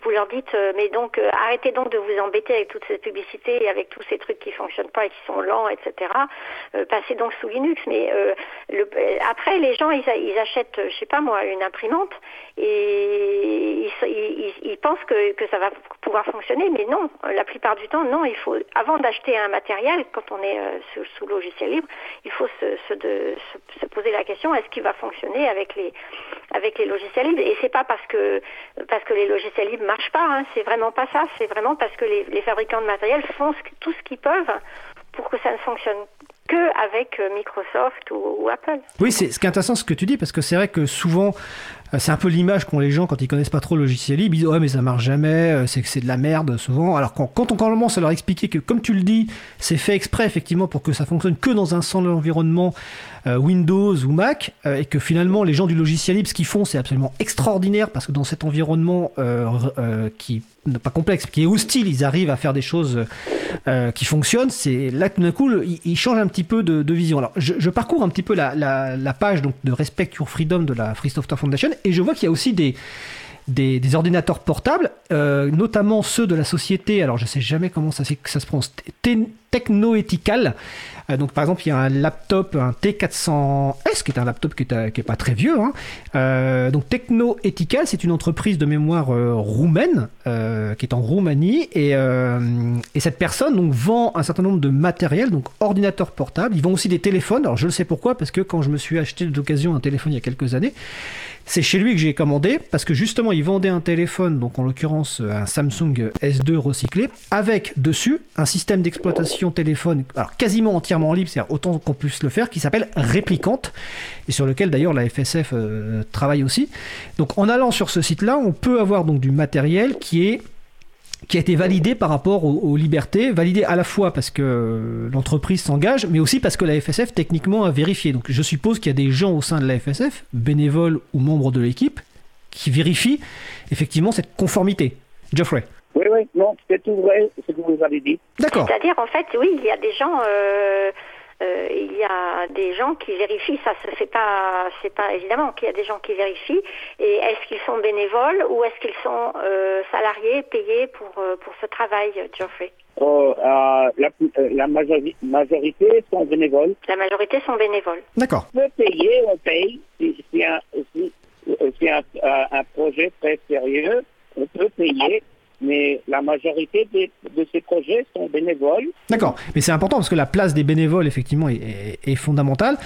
[SPEAKER 1] vous leur dites euh, mais donc euh, arrêtez donc de vous embêter avec toute cette publicité et avec tous ces trucs qui fonctionnent pas et qui sont lents, etc. Euh, passez donc sous Linux. Mais le, après les gens ils, achètent, je sais pas moi, une imprimante et ils, pensent que, ça va pouvoir fonctionner, mais non. La plupart du temps, non. Il faut avant d'acheter un matériel, quand on est sous, logiciel libre, il faut se poser la question est-ce qu'il va fonctionner avec les avec les logiciels libres Et c'est pas parce que parce que les logiciels libres marche pas. Hein. C'est vraiment pas ça. C'est vraiment parce que les, fabricants de matériel font tout ce qu'ils peuvent pour que ça ne fonctionne que avec euh, Microsoft ou, ou Apple.
[SPEAKER 3] Oui, c'est ce qui est intéressant ce que tu dis parce que c'est vrai que souvent c'est un peu l'image qu'ont les gens quand ils connaissent pas trop le logiciel libre. Ils disent ouais mais ça marche jamais, euh, c'est que c'est de la merde souvent. Alors quand, on commence à leur expliquer que comme tu le dis, c'est fait exprès effectivement pour que ça fonctionne que dans un seul environnement euh, Windows ou Mac euh, et que finalement les gens du logiciel libre ce qu'ils font c'est absolument extraordinaire parce que dans cet environnement euh, qui pas complexe, qui est hostile, ils arrivent à faire des choses qui fonctionnent. C'est là tout d'un coup ils, changent un petit peu de, vision. Alors je, parcours un petit peu la, la, la, page donc de Respect Your Freedom de la Free Software Foundation et je vois qu'il y a aussi des ordinateurs portables, euh, notamment ceux de la société, alors je sais jamais comment ça, se prononce, Te- Technoethical. Euh, donc par exemple, il y a un laptop, un T400S, qui est un laptop qui est, euh, pas très vieux. hein. Euh, donc Technoethical, c'est une entreprise de mémoire roumaine, qui est en Roumanie, et, et cette personne vend un certain nombre de matériel, donc ordinateurs portables. Ils vendent aussi des téléphones. Alors je le sais pourquoi, parce que quand je me suis acheté d'occasion un téléphone il y a quelques années, c'est chez lui que j'ai commandé parce que justement il vendait un téléphone, donc en l'occurrence euh, un Samsung S2 recyclé, avec dessus un système d'exploitation téléphone, alors quasiment entièrement libre, c'est-à-dire autant qu'on puisse le faire, qui s'appelle Replicante et sur lequel d'ailleurs la FSF euh, travaille aussi. Donc en allant sur ce site-là, on peut avoir donc du matériel qui est qui a été validé par rapport aux, aux libertés, validé à la fois parce que l'entreprise s'engage, mais aussi parce que la FSF techniquement a vérifié. Donc je suppose qu'il y a des gens au sein de la FSF, bénévoles ou membres de l'équipe, qui vérifient effectivement cette conformité. Geoffrey.
[SPEAKER 7] Oui, oui, non, c'est tout vrai ce que vous avez dit.
[SPEAKER 3] D'accord.
[SPEAKER 1] C'est-à-dire, en fait, oui, il y a des gens, euh, euh, il y a des gens qui vérifient. Ça se fait pas, c'est pas évidemment qu'il y a des gens qui vérifient. Et est-ce qu'ils sont bénévoles ou est-ce qu'ils sont euh, salariés, payés pour euh, pour ce travail, Geoffrey?
[SPEAKER 7] Euh, la, la majori- majorité sont bénévoles.
[SPEAKER 1] La majorité sont bénévoles.
[SPEAKER 3] D'accord.
[SPEAKER 7] On peut payer, on paye. Si, si un, si, si un, un projet très sérieux, on peut payer. Mais la majorité de ces projets sont bénévoles.
[SPEAKER 3] D'accord. Mais c'est important parce que la place des bénévoles, effectivement, est fondamentale.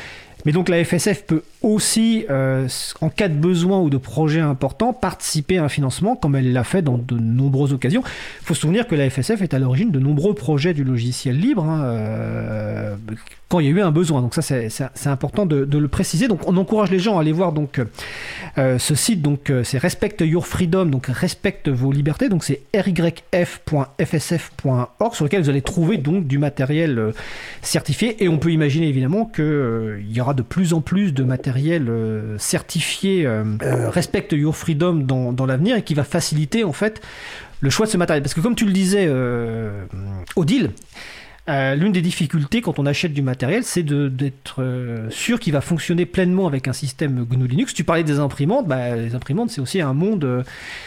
[SPEAKER 3] Mais donc la FSF peut aussi, euh, en cas de besoin ou de projet important, participer à un financement, comme elle l'a fait dans de nombreuses occasions. Il faut se souvenir que la FSF est à l'origine de nombreux projets du logiciel libre, hein, euh, quand il y a eu un besoin. Donc ça, c'est- important de, le préciser. Donc on encourage les gens à aller voir donc euh, ce site. Donc c'est Respect Your Freedom, donc respecte vos libertés. Donc c'est ryf.fsf.org sur lequel vous allez trouver donc du matériel certifié. Et on peut imaginer évidemment que euh, il y aura de plus en plus de matériel euh, certifié euh, euh, Respect Your Freedom dans, dans l'avenir et qui va faciliter en fait le choix de ce matériel. Parce que comme tu le disais, Odile, euh, l'une des difficultés quand on achète du matériel, c'est d'être euh, sûr qu'il va fonctionner pleinement avec un système GNU Linux. Tu parlais des imprimantes, bah, les imprimantes c'est aussi un monde euh,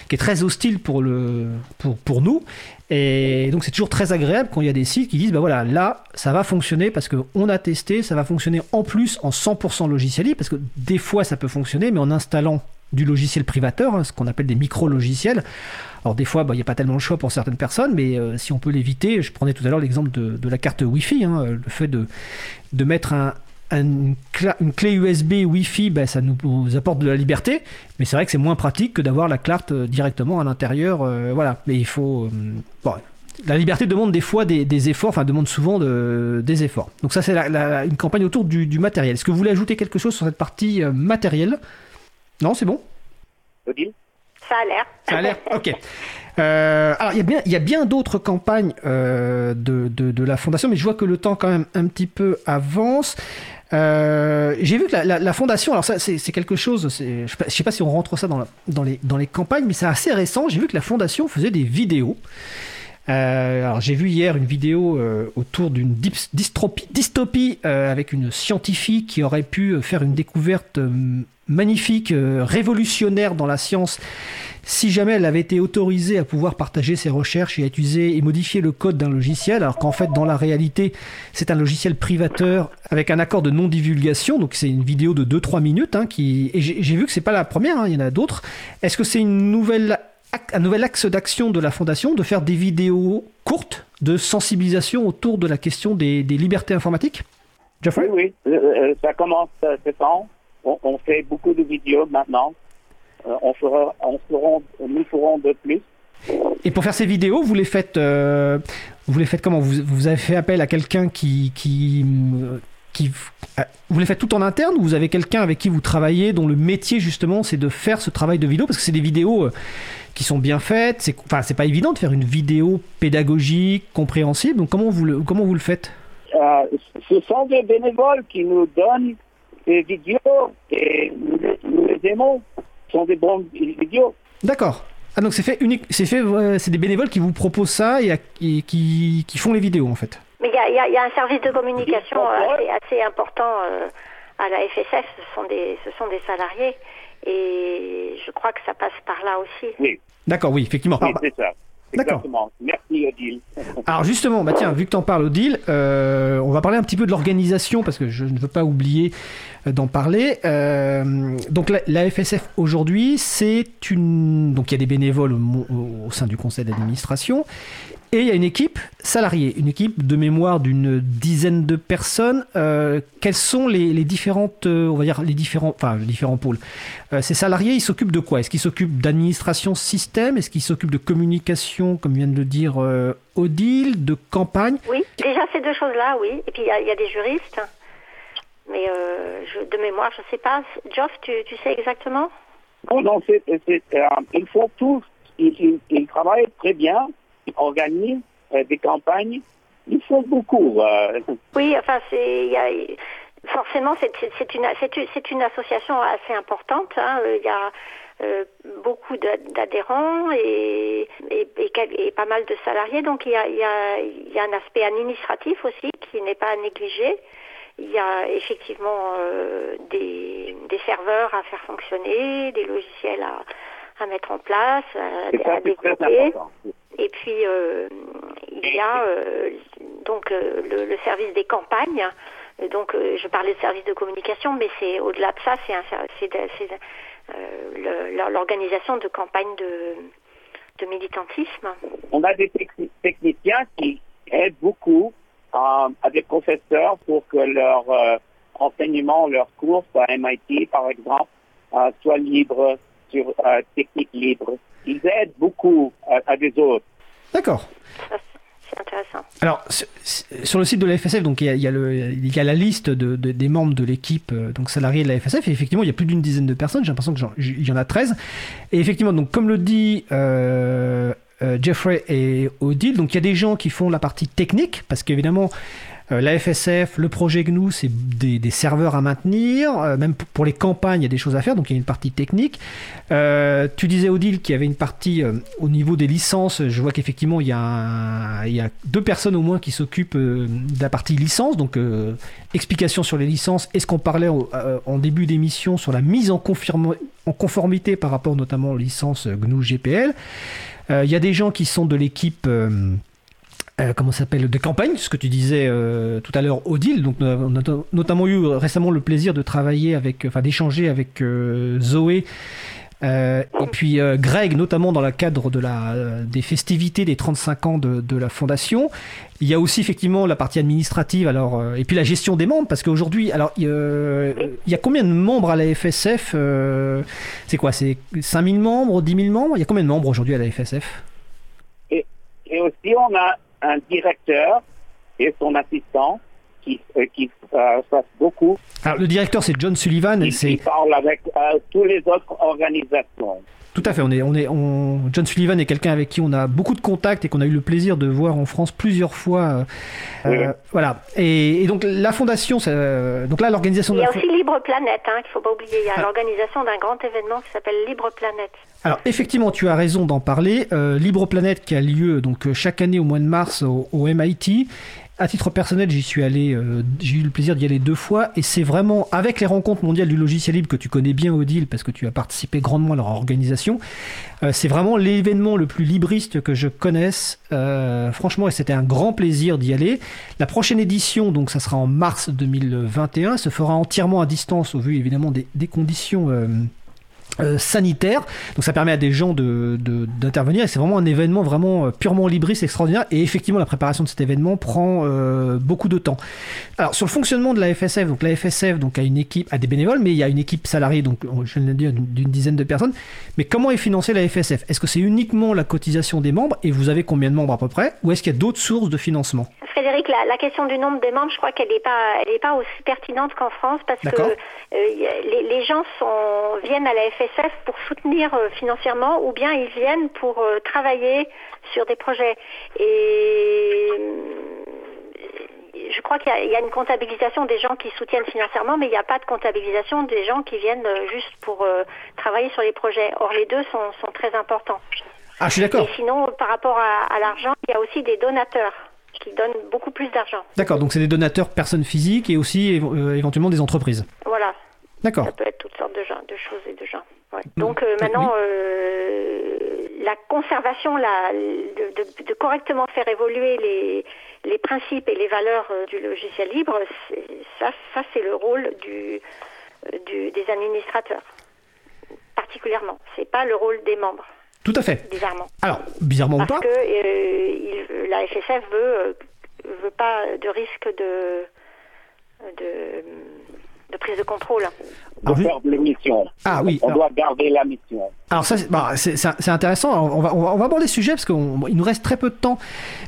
[SPEAKER 3] qui est très hostile pour, le, pour, pour nous. Et donc c'est toujours très agréable quand il y a des sites qui disent, bah voilà, là ça va fonctionner parce qu'on a testé, ça va fonctionner en plus en 100% logiciel libre, parce que des fois ça peut fonctionner, mais en installant du logiciel privateur, hein, ce qu'on appelle des micro-logiciels. Alors des fois, bah, il n'y a pas tellement le choix pour certaines personnes, mais euh, si on peut l'éviter, je prenais tout à l'heure l'exemple de, la carte Wi-Fi, hein, le fait de, de mettre un, un- une, clé USB Wi-Fi, bah, ça nous, apporte de la liberté, mais c'est vrai que c'est moins pratique que d'avoir la carte euh, directement à l'intérieur. euh, voilà, mais il faut... euh, la liberté demande des fois des, efforts, enfin demande souvent de- des efforts. Donc ça c'est une campagne autour du, du matériel. Est-ce que vous voulez ajouter quelque chose sur cette partie euh, matérielle? Non, c'est bon
[SPEAKER 7] Odile?
[SPEAKER 1] Ça a l'air.
[SPEAKER 3] ça a l'air. Ok. Euh, alors, il y a bien, il y a bien d'autres campagnes euh, de, de, de la fondation, mais je vois que le temps quand même un petit peu avance. Euh, J'ai vu que la, la- la fondation, alors ça c'est c'est quelque chose, je je sais pas si on rentre ça dans, la- dans, les, dans les campagnes, mais c'est assez récent. J'ai vu que la fondation faisait des vidéos. Euh, alors j'ai vu hier une vidéo euh, autour d'une dystopie euh, avec une scientifique qui aurait pu faire une découverte magnifique, euh, révolutionnaire dans la science si jamais elle avait été autorisée à pouvoir partager ses recherches et à utiliser et modifier le code d'un logiciel, alors qu'en fait dans la réalité c'est un logiciel privateur avec un accord de non-divulgation, donc c'est une vidéo de 2-3 minutes, hein, et j'ai vu que c'est pas la première, hein, il y en a d'autres. Est-ce que c'est un nouvel axe d'action de la fondation de faire des vidéos courtes de sensibilisation autour de la question des, libertés informatiques?
[SPEAKER 7] Oui,
[SPEAKER 3] Geoffrey?
[SPEAKER 7] Oui, euh, euh, ça commence ce temps. On, on fait beaucoup de vidéos maintenant. Euh, on fera, on ferons, nous ferons de plus.
[SPEAKER 3] Et pour faire ces vidéos, vous les faites, euh, vous les faites comment? Vous, vous avez fait appel à quelqu'un qui, qui, euh, qui, vous les faites tout en interne ou vous avez quelqu'un avec qui vous travaillez dont le métier justement c'est de faire ce travail de vidéo? Parce que c'est des vidéos qui sont bien faites. C'est, enfin, c'est pas évident de faire une vidéo pédagogique, compréhensible. Donc comment vous le, comment vous le faites?
[SPEAKER 7] Euh, ce sont des bénévoles qui nous donnent des vidéos et nous, les- nous les aimons. Ce sont des bonnes vidéos.
[SPEAKER 3] D'accord. Ah donc c'est fait unique, c'est fait, euh, c'est des bénévoles qui vous proposent ça et, à- et qui, qui font les vidéos en fait.
[SPEAKER 1] Mais il y a, il y a- il y a un service de communication euh, assez, assez important euh, à la FSF, ce sont des, ce sont des salariés. Et je crois que ça passe par là aussi.
[SPEAKER 7] Oui,
[SPEAKER 3] D'accord, oui, effectivement.
[SPEAKER 7] oui,
[SPEAKER 3] Alors,
[SPEAKER 7] c'est ça.
[SPEAKER 3] D'accord.
[SPEAKER 7] Exactement. Merci, Odile.
[SPEAKER 3] Alors justement, bah tiens, vu que tu en parles, Odile, euh, on va parler un petit peu de l'organisation parce que je ne veux pas oublier euh, d'en parler. Euh, donc la, FSF aujourd'hui, c'est une donc il y a des bénévoles au, sein du conseil d'administration et il y a une équipe salariée, une équipe de mémoire d'une dizaine de personnes. Euh, quelles sont les, différentes, euh, on va dire les différents, enfin les différents pôles? Euh, Ces salariés, ils s'occupent de quoi? Est-ce qu'ils s'occupent d'administration système? Est-ce qu'ils s'occupent de communication, comme vient de le dire Odile, de campagne?
[SPEAKER 1] Oui, déjà ces deux choses-là, oui. Et puis il y a des juristes. Mais euh, je, de mémoire, je sais pas. Geoff, tu, tu sais exactement?
[SPEAKER 7] Non, non, c'est, c'est, euh, ils font tout. Ils, ils, ils travaillent très bien. Ils organisent euh, des campagnes. Ils font beaucoup.
[SPEAKER 1] Oui, enfin, c'est, il y a, forcément, c'est, une, c'est, une- association assez importante. hein. Il y a beaucoup d'a- d'adhérents et, et, et quel- et pas mal de salariés. Donc, il y, a, il, y a, y a un aspect administratif aussi qui n'est pas à négliger. Il y a effectivement euh, des, des serveurs à faire fonctionner, des logiciels à, à mettre en place, à,
[SPEAKER 7] ça,
[SPEAKER 1] à développer. Et puis, euh, il y a euh, donc le, le service des campagnes. Donc, je parlais de service de communication, mais c'est au-delà de ça, c'est l'organisation de campagnes de, de militantisme.
[SPEAKER 7] On a des techni- techniciens qui aident beaucoup euh, à des professeurs pour que leur euh, enseignement, leurs cours à MIT, par exemple, euh, soient libres sur euh, technique libre. Ils aident beaucoup euh, à des autres.
[SPEAKER 3] D'accord.
[SPEAKER 1] Ça, c'est intéressant.
[SPEAKER 3] Alors, sur- le site de la FSF, donc il y a, il y a le- il y a la liste de, de- des membres de l'équipe, euh, donc salariés de la FSF, et effectivement, il y a plus d'une dizaine de personnes. J'ai l'impression qu'il y en a 13. Et effectivement, donc comme le dit euh, euh, Jeffrey et Odile, donc il y a des gens qui font la partie technique, parce qu'évidemment, euh, la FSF, le projet GNU, c'est des, serveurs à maintenir. euh, même pour- les campagnes, il y a des choses à faire, donc il y a une partie technique. Tu disais, Odile, qu'il y avait une partie au niveau des licences. Je vois qu'effectivement, il, y a deux personnes au moins qui s'occupent de la partie licence, donc explication sur les licences. Et ce qu'on parlait en début d'émission sur la mise en conformité par rapport notamment aux licences GNU GPL. Euh, Il y a des gens qui sont de l'équipe. euh, euh, comment s'appelle de campagne, ce que tu disais euh, tout à l'heure, Odile. Donc, euh, on a notamment eu récemment le plaisir de travailler avec, enfin, d'échanger avec euh, Zoé. Euh, et puis euh, Greg, notamment dans le cadre de la, euh, des festivités des 35 ans de, de la fondation. Il y a aussi effectivement la partie administrative, alors, euh, et puis la gestion des membres, parce qu'aujourd'hui, alors, il, euh, y a combien de membres à la FSF euh, C'est quoi C'est 5000 membres, 10 000 membres? Il y a combien de membres aujourd'hui à la FSF
[SPEAKER 7] Et, et aussi, on a un directeur et son assistant qui, euh, qui euh, fassent beaucoup,
[SPEAKER 3] Alors, le directeur, c'est John Sullivan, et
[SPEAKER 7] qui,
[SPEAKER 3] c'est
[SPEAKER 7] qui parlent avec euh, toutes les autres organisations.
[SPEAKER 3] Tout à fait. On est, on est, on... John Sullivan est quelqu'un avec qui on a beaucoup de contacts et qu'on a eu le plaisir de voir en France plusieurs fois. euh,
[SPEAKER 7] Oui.
[SPEAKER 3] euh, voilà. Et, et donc la fondation, ça- euh, donc là l'organisation
[SPEAKER 1] Il
[SPEAKER 3] de
[SPEAKER 1] y
[SPEAKER 3] la
[SPEAKER 1] a
[SPEAKER 3] fo-
[SPEAKER 1] aussi Libre Planète, hein, qu'il ne faut pas oublier. Il y a
[SPEAKER 3] Ah.
[SPEAKER 1] l'organisation d'un grand événement qui s'appelle Libre Planète.
[SPEAKER 3] Alors effectivement, tu as raison d'en parler. Euh, Libre Planète qui a lieu donc euh, chaque année au mois de mars au, au MIT. À titre personnel, j'y suis allé, euh, j'ai eu le plaisir d'y aller deux fois, et c'est vraiment avec les rencontres mondiales du logiciel libre que tu connais bien, Odile, parce que tu as participé grandement à leur organisation. Euh, c'est vraiment l'événement le plus libriste que je connaisse. Euh, franchement, et c'était un grand plaisir d'y aller. La prochaine édition, donc, ça sera en mars 2021, se fera entièrement à distance au vu évidemment des, des conditions. Euh, sanitaires. donc ça permet à des gens de, de- d'intervenir. Et c'est vraiment un événement vraiment euh, purement libriste extraordinaire. Et effectivement la préparation de cet événement prend euh, beaucoup de temps. Alors sur le fonctionnement de la FSF donc la FSF donc a une équipe a des bénévoles mais il y a une équipe salariée donc je viens de le dire d'une d'une dizaine de personnes. Mais comment est financée la FSF est-ce que c'est uniquement la cotisation des membres? Et vous avez combien de membres à peu près? Ou est-ce qu'il y a d'autres sources de financement?
[SPEAKER 1] Frédéric, la, la question du nombre des membres, je crois qu'elle n'est pas, elle est pas aussi pertinente qu'en France parce que Euh, les, les gens sont, viennent à la FSF pour soutenir euh, financièrement ou bien ils viennent pour euh, travailler sur des projets. Et je crois qu'il y a- il y, a une comptabilisation des gens qui soutiennent financièrement, mais il n'y a pas de comptabilisation des gens qui viennent juste pour euh, travailler sur les projets. Or, les deux sont, sont très importants.
[SPEAKER 3] ah je suis d'accord
[SPEAKER 1] Et sinon, par rapport à, à l'argent, il y a aussi des donateurs. qui donnent beaucoup plus d'argent.
[SPEAKER 3] D'accord, donc c'est des donateurs personnes physiques et aussi euh, éventuellement des entreprises.
[SPEAKER 1] Voilà.
[SPEAKER 3] D'accord.
[SPEAKER 1] Ça peut être toutes sortes de, gens, de choses et de gens. Ouais. Donc euh, maintenant, euh, la conservation, la, de, de- de correctement faire évoluer les, les principes et les valeurs euh, du logiciel libre, ça, ça c'est le rôle du, du- des administrateurs, particulièrement. C'est pas le rôle des membres,
[SPEAKER 3] Tout à fait.
[SPEAKER 1] bizarrement.
[SPEAKER 3] Alors, bizarrement ou
[SPEAKER 1] Parce
[SPEAKER 3] pas,
[SPEAKER 1] que euh, il- la FSF veut, veut pas de risque de, de, de prise de contrôle.
[SPEAKER 7] de faire de l'émission.
[SPEAKER 3] Ah oui,
[SPEAKER 7] On
[SPEAKER 3] alors-
[SPEAKER 7] doit garder la mission.
[SPEAKER 3] Alors ça, c'est bah, c'est- intéressant. Alors, on, va, on, va, on va aborder ce sujet parce qu'il nous reste très peu de temps,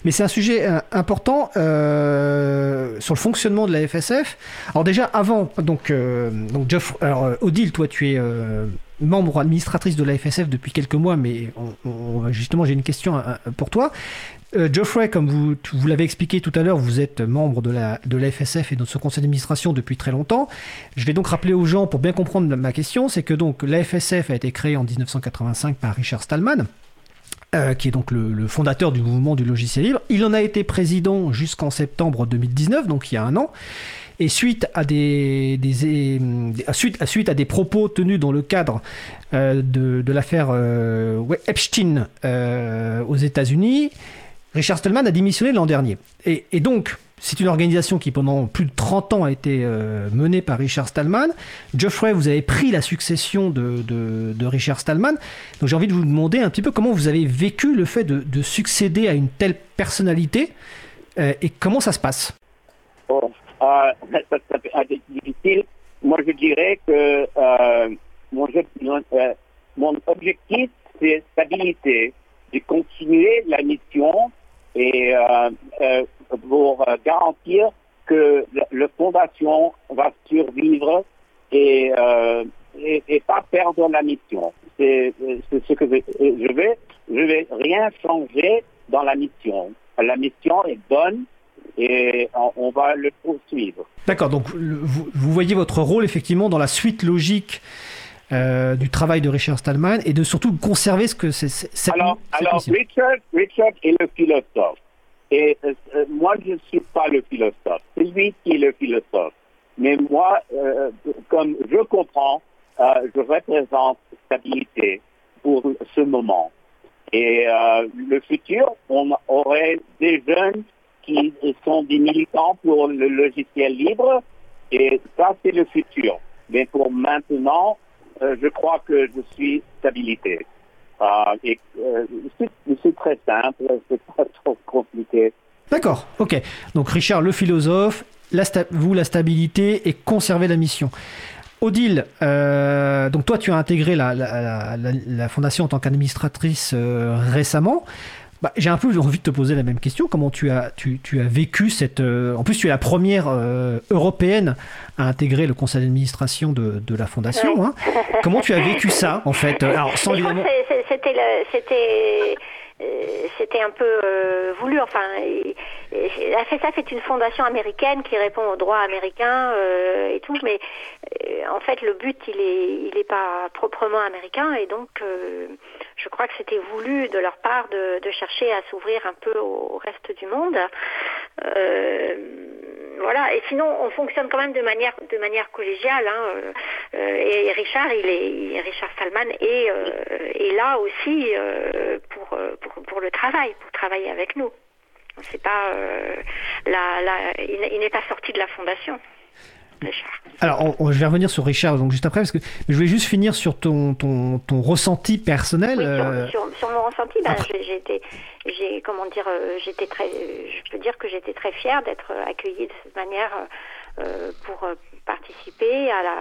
[SPEAKER 3] mais c'est un sujet euh, important euh, sur le fonctionnement de la FSF. Alors déjà avant, donc euh, donc Geoff, alors euh, Odile, toi tu es euh, membre administratrice de la FSF depuis quelques mois, mais on- on- justement j'ai une question pour toi. Euh, Geoffrey, comme vous, vous l'avez expliqué tout à l'heure, vous êtes membre de la, de FSF et de ce conseil d'administration depuis très longtemps. Je vais donc rappeler aux gens, pour bien comprendre ma question, c'est que donc la FSF a été créée en 1985 par Richard Stallman, euh, qui est donc le, fondateur du mouvement du logiciel libre. Il en a été président jusqu'en septembre 2019, donc il y a un an. Et suite à des, suite, à des propos tenus dans le cadre euh, de, de l'affaire euh, Epstein aux États-Unis, Richard Stallman a démissionné l'an dernier. Et, donc, c'est une organisation qui, pendant plus de 30 ans, a été euh, menée par Richard Stallman. Geoffrey, vous avez pris la succession de, Richard Stallman. Donc, j'ai envie de vous demander un petit peu comment vous avez vécu le fait de, de succéder à une telle personnalité euh, et comment ça se passe?
[SPEAKER 7] Bon, euh, ça, difficile. Moi, je dirais que mon, mon objectif, c'est stabilité, de continuer la mission et euh, euh, pour euh, garantir que la, fondation va survivre et, euh, et, et pas perdre la mission. C'est ce que je, je vais. Je vais rien changer dans la mission. La mission est bonne et on, va le poursuivre.
[SPEAKER 3] D'accord, donc vous, vous voyez votre rôle effectivement dans la suite logique euh, du travail de Richard Stallman et de surtout conserver ce que c'est.
[SPEAKER 7] Alors. Richard, Richard est le philosophe. Et euh, euh, moi, je ne suis pas le philosophe. C'est lui qui est le philosophe. Mais moi, euh, comme je comprends, je représente stabilité pour ce moment. Et le futur, on aurait des jeunes qui sont des militants pour le logiciel libre. Et ça, c'est le futur. Mais pour maintenant, je crois que je suis stabilité. Euh, euh, c'est très simple, c'est pas trop compliqué.
[SPEAKER 3] D'accord, ok. Donc Richard, le philosophe, vous, la stabilité et conserver la mission. Odile, euh, donc toi, tu as intégré la, fondation en tant qu'administratrice euh, récemment. Bah, J'ai un peu envie de te poser la même question. Comment tu as, tu, tu as vécu cette... euh, en plus, tu es la première euh, européenne à intégrer le conseil d'administration de, de la fondation. Hein. Comment tu as vécu ça, en fait? Alors, sans évidemment...
[SPEAKER 1] c'était c'était euh, c'était un peu euh, voulu. Enfin, et- et la FSF est une fondation américaine qui répond aux droits américains euh, et tout, mais en fait le but il est il est pas proprement américain et donc je crois que c'était voulu de leur part de, de chercher à s'ouvrir un peu au reste du monde. Euh, voilà. Et sinon, on fonctionne quand même de manière de manière collégiale. Hein. euh, euh, et Richard, il est Richard Stallman est, euh, est là aussi euh, pour, pour pour le travail, pour travailler avec nous. C'est pas la, la, il n'est pas sorti de la fondation.
[SPEAKER 3] Alors, on- on- je vais revenir sur Richard donc juste après, parce que je voulais juste finir sur ton, ton, ton ressenti personnel.
[SPEAKER 1] Oui,
[SPEAKER 3] euh,
[SPEAKER 1] sur, sur, sur mon ressenti, ben, j'ai- j'étais, j'ai comment dire, euh, j'étais très, je peux dire que j'étais très fière d'être accueillie de cette manière euh, pour participer à la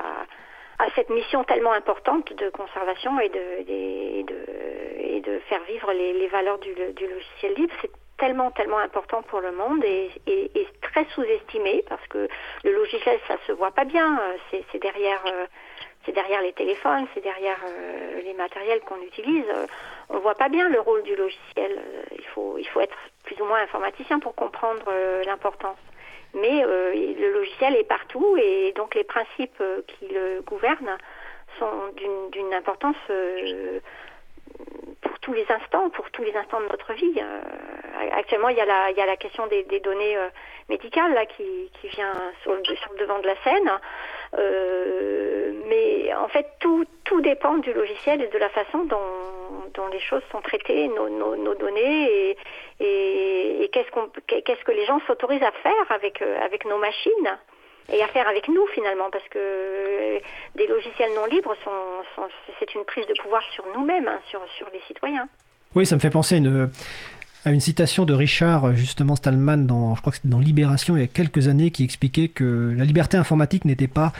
[SPEAKER 1] à cette mission tellement importante de conservation et de, et de, et de faire vivre les, les valeurs du, du logiciel libre. Tellement, tellement important pour le monde et, et- et très sous-estimé parce que le logiciel, ça se voit pas bien. euh, C'est derrière, euh, c'est derrière les téléphones, c'est derrière euh, les matériels qu'on utilise. On voit pas bien le rôle du logiciel. Il faut, il faut être plus ou moins informaticien pour comprendre l'importance. Mais le logiciel est partout et donc les principes qui le gouvernent sont d'une- importance pour tous les instants, pour tous les instants de notre vie. Actuellement, il y a la, question des, données euh, médicales là qui, vient sur le, devant de la scène. Euh, mais en fait, tout, dépend du logiciel et de la façon dont, les choses sont traitées, nos, données et, qu'est-ce que les gens s'autorisent à faire avec, euh, avec nos machines et à faire avec nous finalement, parce que des logiciels non libres, c'est une prise de pouvoir sur nous-mêmes, hein, sur, sur les citoyens.
[SPEAKER 3] Oui, ça me fait penser à une, à une citation de Richard, justement Stallman, dans, je crois que c'était dans Libération il y a quelques années, qui expliquait que la liberté informatique n'était pas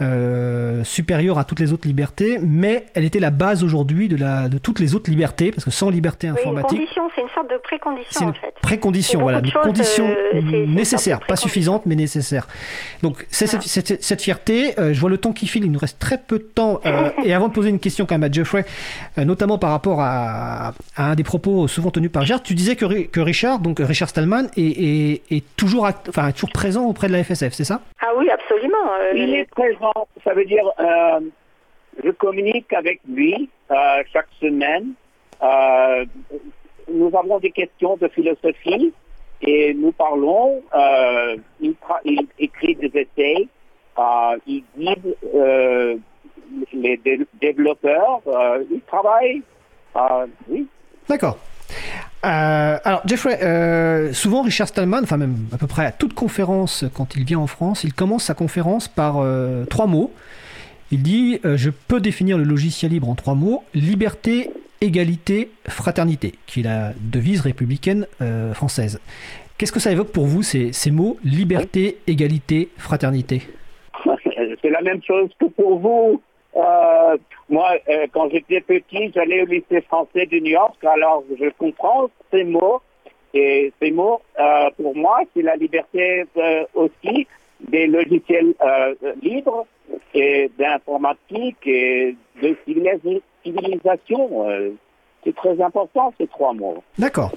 [SPEAKER 3] euh, supérieure à toutes les autres libertés, mais elle était la base aujourd'hui de, la, de toutes les autres libertés, parce que sans liberté
[SPEAKER 1] Oui,
[SPEAKER 3] informatique,
[SPEAKER 1] condition, c'est une sorte de précondition
[SPEAKER 3] une
[SPEAKER 1] en fait.
[SPEAKER 3] précondition, voilà,
[SPEAKER 1] de
[SPEAKER 3] condition
[SPEAKER 1] euh,
[SPEAKER 3] nécessaire,
[SPEAKER 1] de
[SPEAKER 3] pas suffisante, mais nécessaire. Donc, c'est cette, cette- cette fierté. euh, je vois le temps qui file, il nous reste très peu de temps. euh, et avant de poser une question quand même à Jeffrey, euh, notamment par rapport à, à un des propos souvent tenus par Richard, tu disais que, Ri- que Richard, donc Richard Stallman, est, est- est toujours, enfin, toujours présent auprès de la FSF, c'est ça?
[SPEAKER 1] Ah oui, absolument. euh,
[SPEAKER 7] Il est présent, ça veut dire euh, je communique avec lui euh, chaque semaine. Euh, nous avons des questions de philosophie et nous parlons. Il, écrit des essais, il guide les dé- développeurs. il travaille. oui.
[SPEAKER 3] D'accord. Euh, alors Jeffrey, euh, souvent Richard Stallman, enfin même à peu près à toute conférence quand il vient en France, il commence sa conférence par euh, trois mots. Il dit euh, Je peux définir le logiciel libre en trois mots liberté, égalité, fraternité, qui est la devise républicaine euh, française. Qu'est-ce que ça évoque pour vous ces, ces mots liberté, égalité, fraternité?
[SPEAKER 7] C'est la même chose que pour vous. Euh, moi, euh, quand j'étais petit, j'allais au lycée français de New York, alors je comprends ces mots. Et ces mots, euh, pour moi, c'est la liberté aussi des logiciels libres et d'informatique et de civilisa- civilisation. C'est très important, ces trois mots.
[SPEAKER 3] D'accord.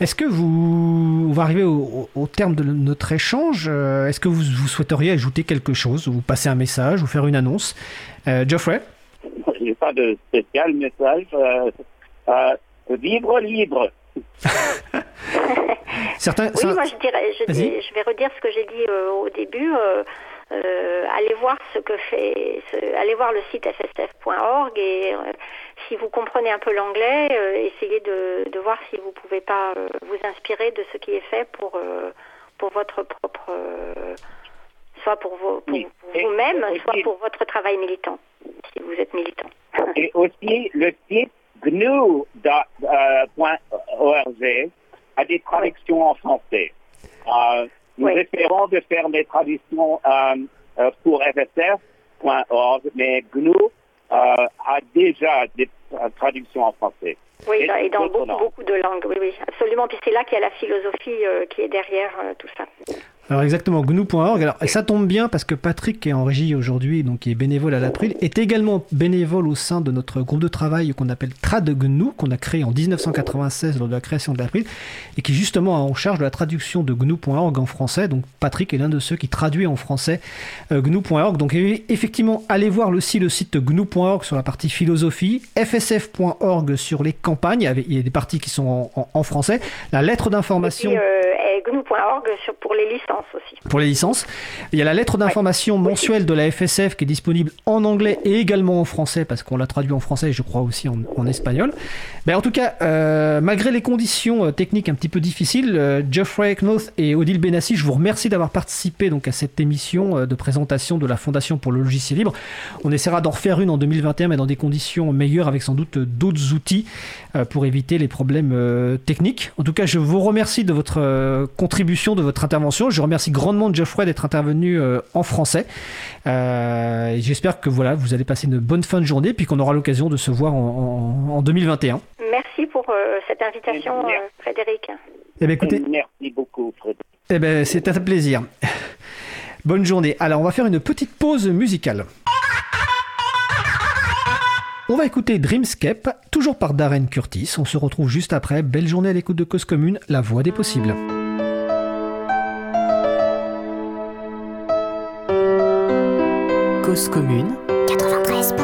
[SPEAKER 3] Est-ce que vous, on va arriver au, terme de notre échange, euh, est-ce que vous, vous souhaiteriez ajouter quelque chose, ou passer un message, ou faire une annonce? Euh, Geoffrey?
[SPEAKER 7] Je n'ai pas de spécial message. Euh, euh, libre, libre.
[SPEAKER 3] Certains,
[SPEAKER 1] Oui,
[SPEAKER 3] ça-
[SPEAKER 1] moi je dirais, je, dis- je vais redire ce que j'ai dit euh, au début. euh, euh, allez voir ce que fait, ce- allez voir le site fsf.org et euh, si vous comprenez un peu l'anglais, euh, essayez de, de voir si vous pouvez pas euh, vous inspirer de ce qui est fait pour euh, pour votre propre, soit pour,
[SPEAKER 7] Oui.
[SPEAKER 1] Vous-même, soit pour votre travail militant, si vous êtes militant.
[SPEAKER 7] Et aussi, le site gnu.org a des traductions en français. Nous
[SPEAKER 1] Oui.
[SPEAKER 7] espérons de faire des traductions pour fsf.org, mais GNU a déjà des euh, traductions en français.
[SPEAKER 1] Oui,
[SPEAKER 7] Et
[SPEAKER 1] et dans beaucoup,
[SPEAKER 7] langues.
[SPEAKER 1] beaucoup de langues, oui, oui, absolument. Puis c'est là qu'il y a la philosophie euh, qui est derrière euh, tout ça.
[SPEAKER 3] Alors exactement, gnu.org. Alors ça tombe bien parce que Patrick qui est en régie aujourd'hui, donc qui est bénévole à l'April, est également bénévole au sein de notre groupe de travail qu'on appelle TradGNU, qu'on a créé en 1996 lors de la création de l'April, et qui justement a en charge de la traduction de gnu.org en français. Donc Patrick est l'un de ceux qui traduit en français euh, gnu.org. Donc effectivement, allez voir aussi le site gnu.org sur la partie philosophie, fsf.org sur les campagnes, il y a des parties qui sont en, français, la lettre
[SPEAKER 1] Et
[SPEAKER 3] d'information
[SPEAKER 1] euh, gnu.org pour les licences aussi.
[SPEAKER 3] pour les licences. Il y a la lettre d'information mensuelle de la FSF qui est disponible en anglais et également en français parce qu'on l'a traduit en français et je crois aussi en, en espagnol. Mais en tout cas, euh, malgré les conditions euh, techniques un petit peu difficiles, euh, Geoffrey Knoth et Odile Benassi, je vous remercie d'avoir participé donc à cette émission euh, de présentation de la Fondation pour le logiciel libre. On essaiera d'en refaire une en 2021 mais dans des conditions meilleures avec sans doute d'autres outils pour éviter les problèmes euh, techniques. En tout cas, je vous remercie de votre euh, contribution, de votre intervention. Je remercie grandement Geoffrey d'être intervenu euh, en français. Euh, J'espère que voilà, vous allez passer une bonne fin de journée, puis qu'on aura l'occasion de se voir en, en- en 2021.
[SPEAKER 1] Merci pour euh, cette invitation, euh, Frédéric.
[SPEAKER 3] Eh bien, écoutez,
[SPEAKER 7] Merci beaucoup, Frédéric.
[SPEAKER 3] eh ben, c'est un plaisir. Bonne journée. Alors, on va faire une petite pause musicale. On va écouter Dreamscape, toujours par Darren Curtis. On se retrouve juste après. Belle journée à l'écoute de Cause Commune, la voix des possibles.
[SPEAKER 6] Cause commune
[SPEAKER 8] 93.1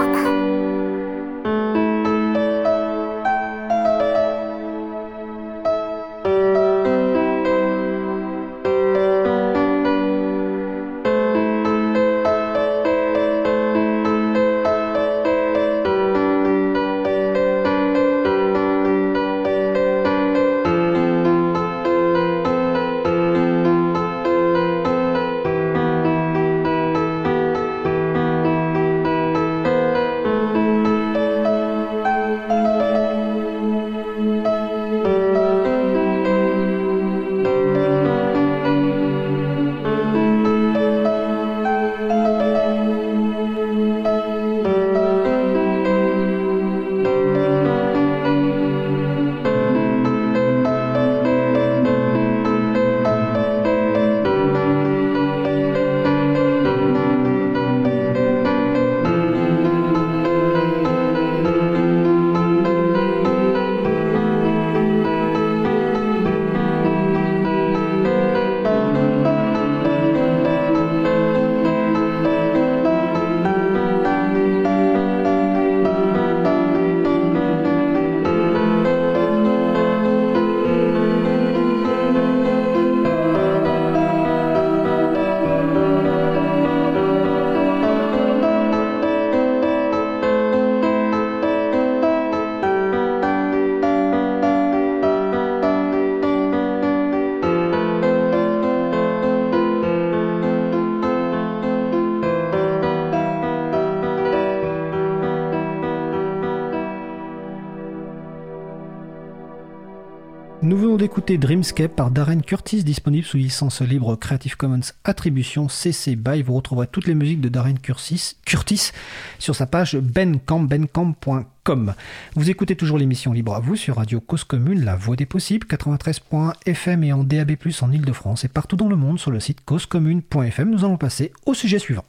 [SPEAKER 3] D'écouter Dreamscape par Darren Curtis, disponible sous licence libre Creative Commons Attribution CC BY. Vous retrouverez toutes les musiques de Darren Curtis, sur sa page bencamp.com. Vous écoutez toujours l'émission Libre à vous sur Radio Cause Commune, la voix des possibles, 93.fm et en DAB+, en Ile-de-France et partout dans le monde sur le site causecommune.fm. Nous allons passer au sujet suivant.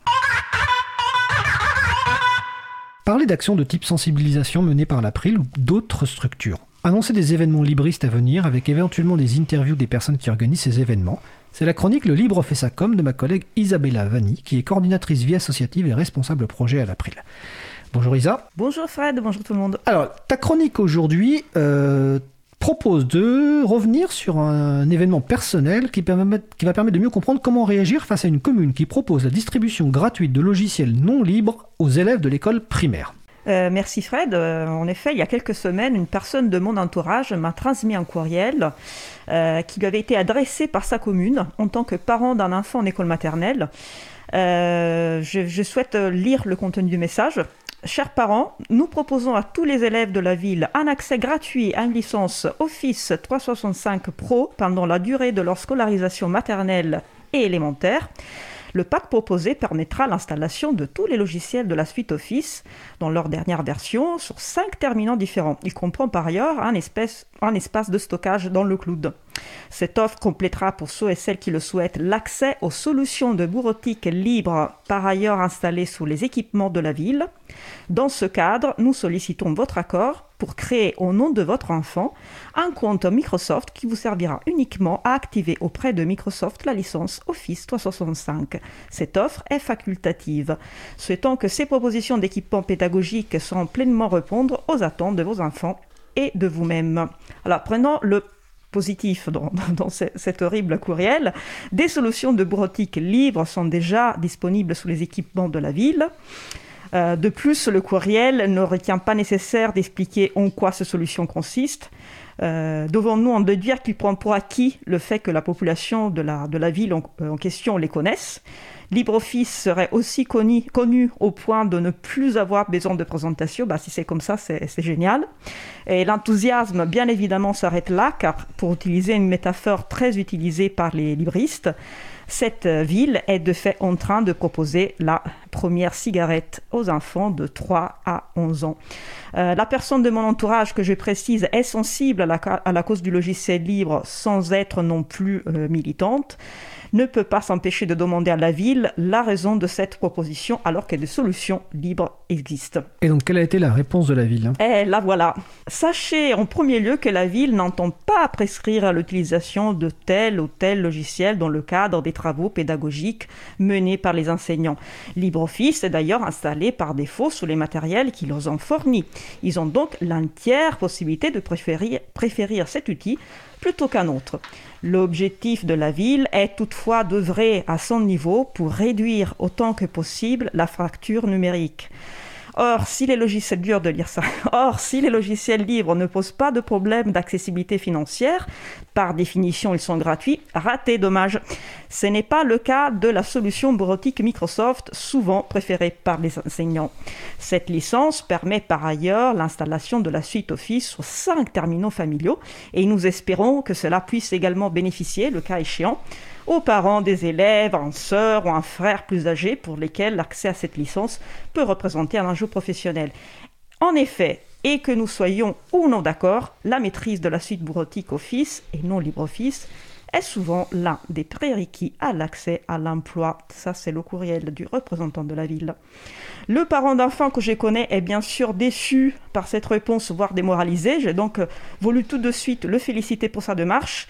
[SPEAKER 3] Parler d'actions de type sensibilisation menées par l'April ou d'autres structures annoncer des événements libristes à venir avec éventuellement des interviews des personnes qui organisent ces événements. C'est la chronique Le Libre fait sa com de ma collègue Isabella Vanni, qui est coordinatrice vie associative et responsable projet à l'April. Bonjour Isa.
[SPEAKER 8] Bonjour Fred, bonjour tout le monde.
[SPEAKER 3] Alors, ta chronique aujourd'hui euh, propose de revenir sur un événement personnel qui, qui va permettre de mieux comprendre comment réagir face à une commune qui propose la distribution gratuite de logiciels non libres aux élèves de l'école primaire.
[SPEAKER 8] Euh, merci Fred. Euh, en effet, il y a quelques semaines, une personne de mon entourage m'a transmis un courriel euh, qui lui avait été adressé par sa commune en tant que parent d'un enfant en école maternelle. Je, je, souhaite lire le contenu du message. Chers parents, nous proposons à tous les élèves de la ville un accès gratuit à une licence Office 365 Pro pendant la durée de leur scolarisation maternelle et élémentaire. Le pack proposé permettra l'installation de tous les logiciels de la suite Office dans leur dernière version sur cinq terminaux différents. Il comprend par ailleurs un, un espace de stockage dans le cloud. Cette offre complétera pour ceux et celles qui le souhaitent l'accès aux solutions de bureautique libres par ailleurs installées sous les équipements de la ville. Dans ce cadre, nous sollicitons votre accord pour créer au nom de votre enfant un compte Microsoft qui vous servira uniquement à activer auprès de Microsoft la licence Office 365. Cette offre est facultative. Souhaitons que ces propositions d'équipement pédagogique sauront pleinement répondre aux attentes de vos enfants et de vous-même. Alors prenons le positif dans, cet horrible courriel. Des solutions de bureautique libres sont déjà disponibles sous les équipements de la ville. Euh, de plus, le courriel ne retient pas nécessaire d'expliquer en quoi cette solution consiste. Euh, devons-nous en déduire qu'il prend pour acquis le fait que la population de la, ville en, en question les connaisse? LibreOffice serait aussi connu, connu, au point de ne plus avoir besoin de présentation. Bah, si c'est comme ça, c'est génial. Et l'enthousiasme, bien évidemment, s'arrête là, car pour utiliser une métaphore très utilisée par les libristes, cette ville est de fait en train de proposer la première cigarette aux enfants de 3 à 11 ans. Euh, la personne de mon entourage que je précise est sensible à la, cause du logiciel libre sans être non plus euh, militante ne peut pas s'empêcher de demander à la ville la raison de cette proposition alors que des solutions libres existent.
[SPEAKER 3] Et donc quelle a été la réponse de la ville
[SPEAKER 8] Eh la voilà. Sachez en premier lieu que la ville n'entend pas prescrire l'utilisation de tel ou tel logiciel dans le cadre des travaux pédagogiques menés par les enseignants. LibreOffice est d'ailleurs installé par défaut sur les matériels qui leur ont fournis. Ils ont donc l'entière possibilité de préférer, préférer cet outil plutôt qu'un autre. L'objectif de la ville est toutefois d'œuvrer à son niveau pour réduire autant que possible la fracture numérique. Or, si les logiciels or, si les logiciels libres ne posent pas de problème d'accessibilité financière, par définition ils sont gratuits, raté, dommage. Ce n'est pas le cas de la solution bureautique Microsoft, souvent préférée par les enseignants. Cette licence permet par ailleurs l'installation de la suite Office sur cinq terminaux familiaux et nous espérons que cela puisse également bénéficier, le cas échéant, aux parents des élèves, un sœur ou un frère plus âgé pour lesquels l'accès à cette licence peut représenter un enjeu professionnel. En effet, et que nous soyons ou non d'accord, la maîtrise de la suite bureautique Office et non LibreOffice est souvent l'un des prérequis à l'accès à l'emploi. Ça, c'est le courriel du représentant de la ville. Le parent d'enfant que je connais est bien sûr déçu par cette réponse, voire démoralisé. J'ai donc voulu tout de suite le féliciter pour sa démarche.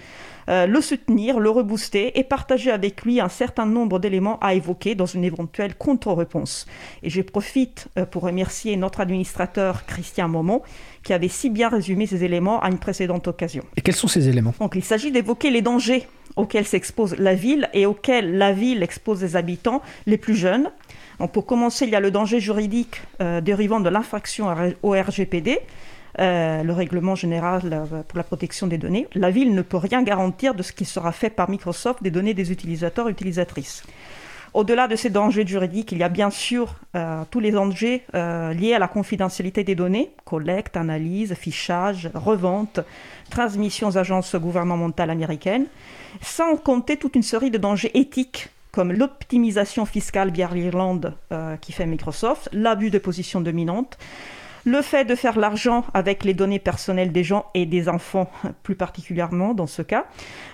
[SPEAKER 8] Euh, le soutenir, le rebooster et partager avec lui un certain nombre d'éléments à évoquer dans une éventuelle contre-réponse. Et je profite euh, pour remercier notre administrateur Christian Momont qui avait si bien résumé ces éléments à une précédente occasion.
[SPEAKER 3] Et quels sont ces éléments?
[SPEAKER 8] Donc il s'agit d'évoquer les dangers auxquels s'expose la ville et auxquels la ville expose les habitants les plus jeunes. Donc pour commencer, il y a le danger juridique euh, dérivant de l'infraction au RGPD, euh, le règlement général euh, pour la protection des données, la ville ne peut rien garantir de ce qui sera fait par Microsoft des données des utilisateurs et utilisatrices. Au-delà de ces dangers juridiques, il y a bien sûr euh, tous les dangers liés à la confidentialité des données, collecte, analyse, fichage, revente, transmission aux agences gouvernementales américaines, sans compter toute une série de dangers éthiques comme l'optimisation fiscale via l'Irlande qui fait Microsoft, l'abus de position dominante, le fait de faire l'argent avec les données personnelles des gens et des enfants plus particulièrement dans ce cas,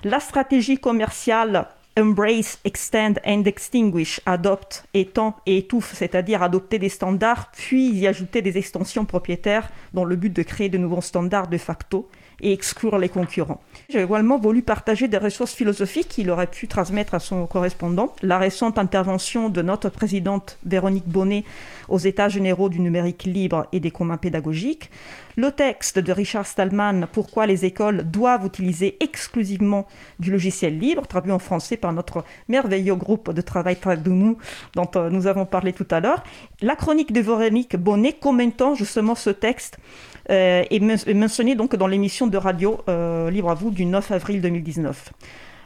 [SPEAKER 8] la stratégie commerciale Embrace, Extend and Extinguish, adopte, étend et étouffe, c'est-à-dire adopter des standards, puis y ajouter des extensions propriétaires dans le but de créer de nouveaux standards de facto et exclure les concurrents. J'ai également voulu partager des ressources philosophiques qu'il aurait pu transmettre à son correspondant. La récente intervention de notre présidente Véronique Bonnet aux États généraux du numérique libre et des communs pédagogiques. Le texte de Richard Stallman, Pourquoi les écoles doivent utiliser exclusivement du logiciel libre, traduit en français par notre merveilleux groupe de travail Tradumu, dont euh, nous avons parlé tout à l'heure. La chronique de Véronique Bonnet commentant justement ce texte est mentionnée donc dans l'émission de radio euh, Libre à vous du 9 avril 2019.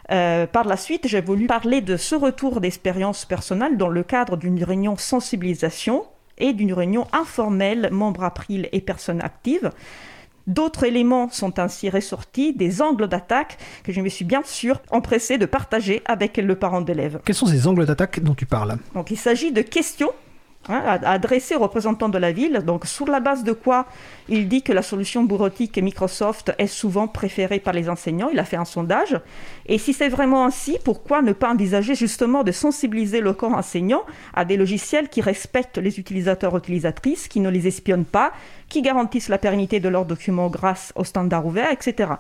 [SPEAKER 8] Euh, par la suite, j'ai voulu parler de ce retour d'expérience personnelle dans le cadre d'une réunion sensibilisation et d'une réunion informelle membres April et personnes actives. D'autres éléments sont ainsi ressortis, des angles d'attaque que je me suis bien sûr empressé de partager avec le parent d'élève.
[SPEAKER 3] Quels sont ces angles d'attaque dont tu parles?
[SPEAKER 8] Donc il s'agit de questions hein, adressées aux représentants de la ville, donc sur la base de quoi il dit que la solution bureautique Microsoft est souvent préférée par les enseignants. Il a fait un sondage. Et si c'est vraiment ainsi, pourquoi ne pas envisager justement de sensibiliser le corps enseignant à des logiciels qui respectent les utilisateurs utilisatrices, qui ne les espionnent pas, qui garantissent la pérennité de leurs documents grâce aux standards ouverts, etc.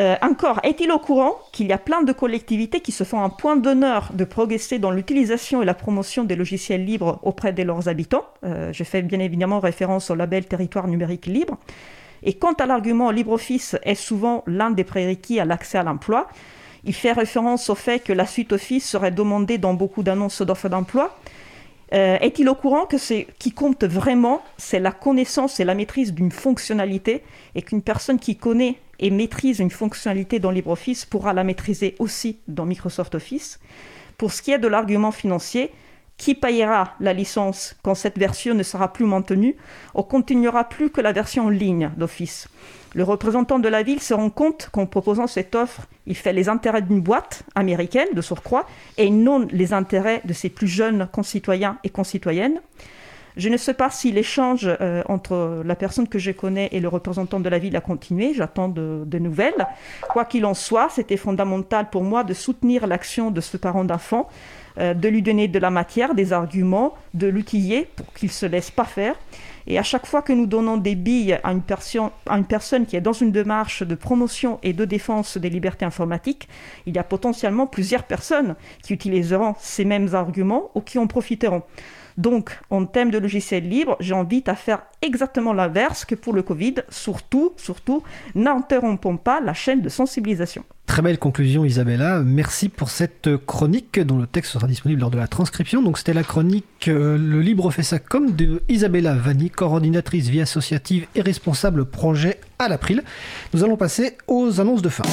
[SPEAKER 8] Euh, encore, est-il au courant qu'il y a plein de collectivités qui se font un point d'honneur de progresser dans l'utilisation et la promotion des logiciels libres auprès de leurs habitants? Euh, Je fais bien évidemment référence au label Territoire numérique libre. Et quant à l'argument LibreOffice est souvent l'un des prérequis à l'accès à l'emploi, il fait référence au fait que la suite Office serait demandée dans beaucoup d'annonces d'offres d'emploi. Euh, est-il au courant que ce qui compte vraiment, c'est la connaissance et la maîtrise d'une fonctionnalité et qu'une personne qui connaît et maîtrise une fonctionnalité dans LibreOffice pourra la maîtriser aussi dans Microsoft Office. Pour ce qui est de l'argument financier, qui payera la licence quand cette version ne sera plus maintenue On continuera plus que la version en ligne d'Office? Le représentant de la ville se rend compte qu'en proposant cette offre, il fait les intérêts d'une boîte américaine de surcroît et non les intérêts de ses plus jeunes concitoyens et concitoyennes. Je ne sais pas si l'échange euh, entre la personne que je connais et le représentant de la ville a continué. J'attends de, nouvelles. Quoi qu'il en soit, c'était fondamental pour moi de soutenir l'action de ce parent d'enfant, euh, de lui donner de la matière, des arguments, de l'outiller pour qu'il ne se laisse pas faire. Et à chaque fois que nous donnons des billes à à une, personne qui est dans une démarche de promotion et de défense des libertés informatiques, il y a potentiellement plusieurs personnes qui utiliseront ces mêmes arguments ou qui en profiteront. Donc, en thème de logiciel libre, j'invite à faire exactement l'inverse que pour le Covid. Surtout, surtout, n'interrompons pas la chaîne de sensibilisation.
[SPEAKER 3] Très belle conclusion Isabella, merci pour cette chronique dont le texte sera disponible lors de la transcription. Donc c'était la chronique euh, Le Libre fait ça comme de Isabella Vanni, coordinatrice vie associative et responsable projet à l'April. Nous allons passer aux annonces de fin.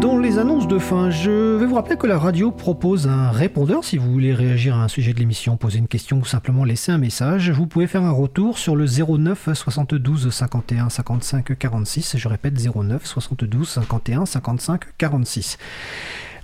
[SPEAKER 3] Dans les annonces de fin, je vais vous rappeler que la radio propose un répondeur si vous voulez réagir à un sujet de l'émission, poser une question ou simplement laisser un message. Vous pouvez faire un retour sur le 09 72 51 55 46. Je répète 09 72 51 55 46.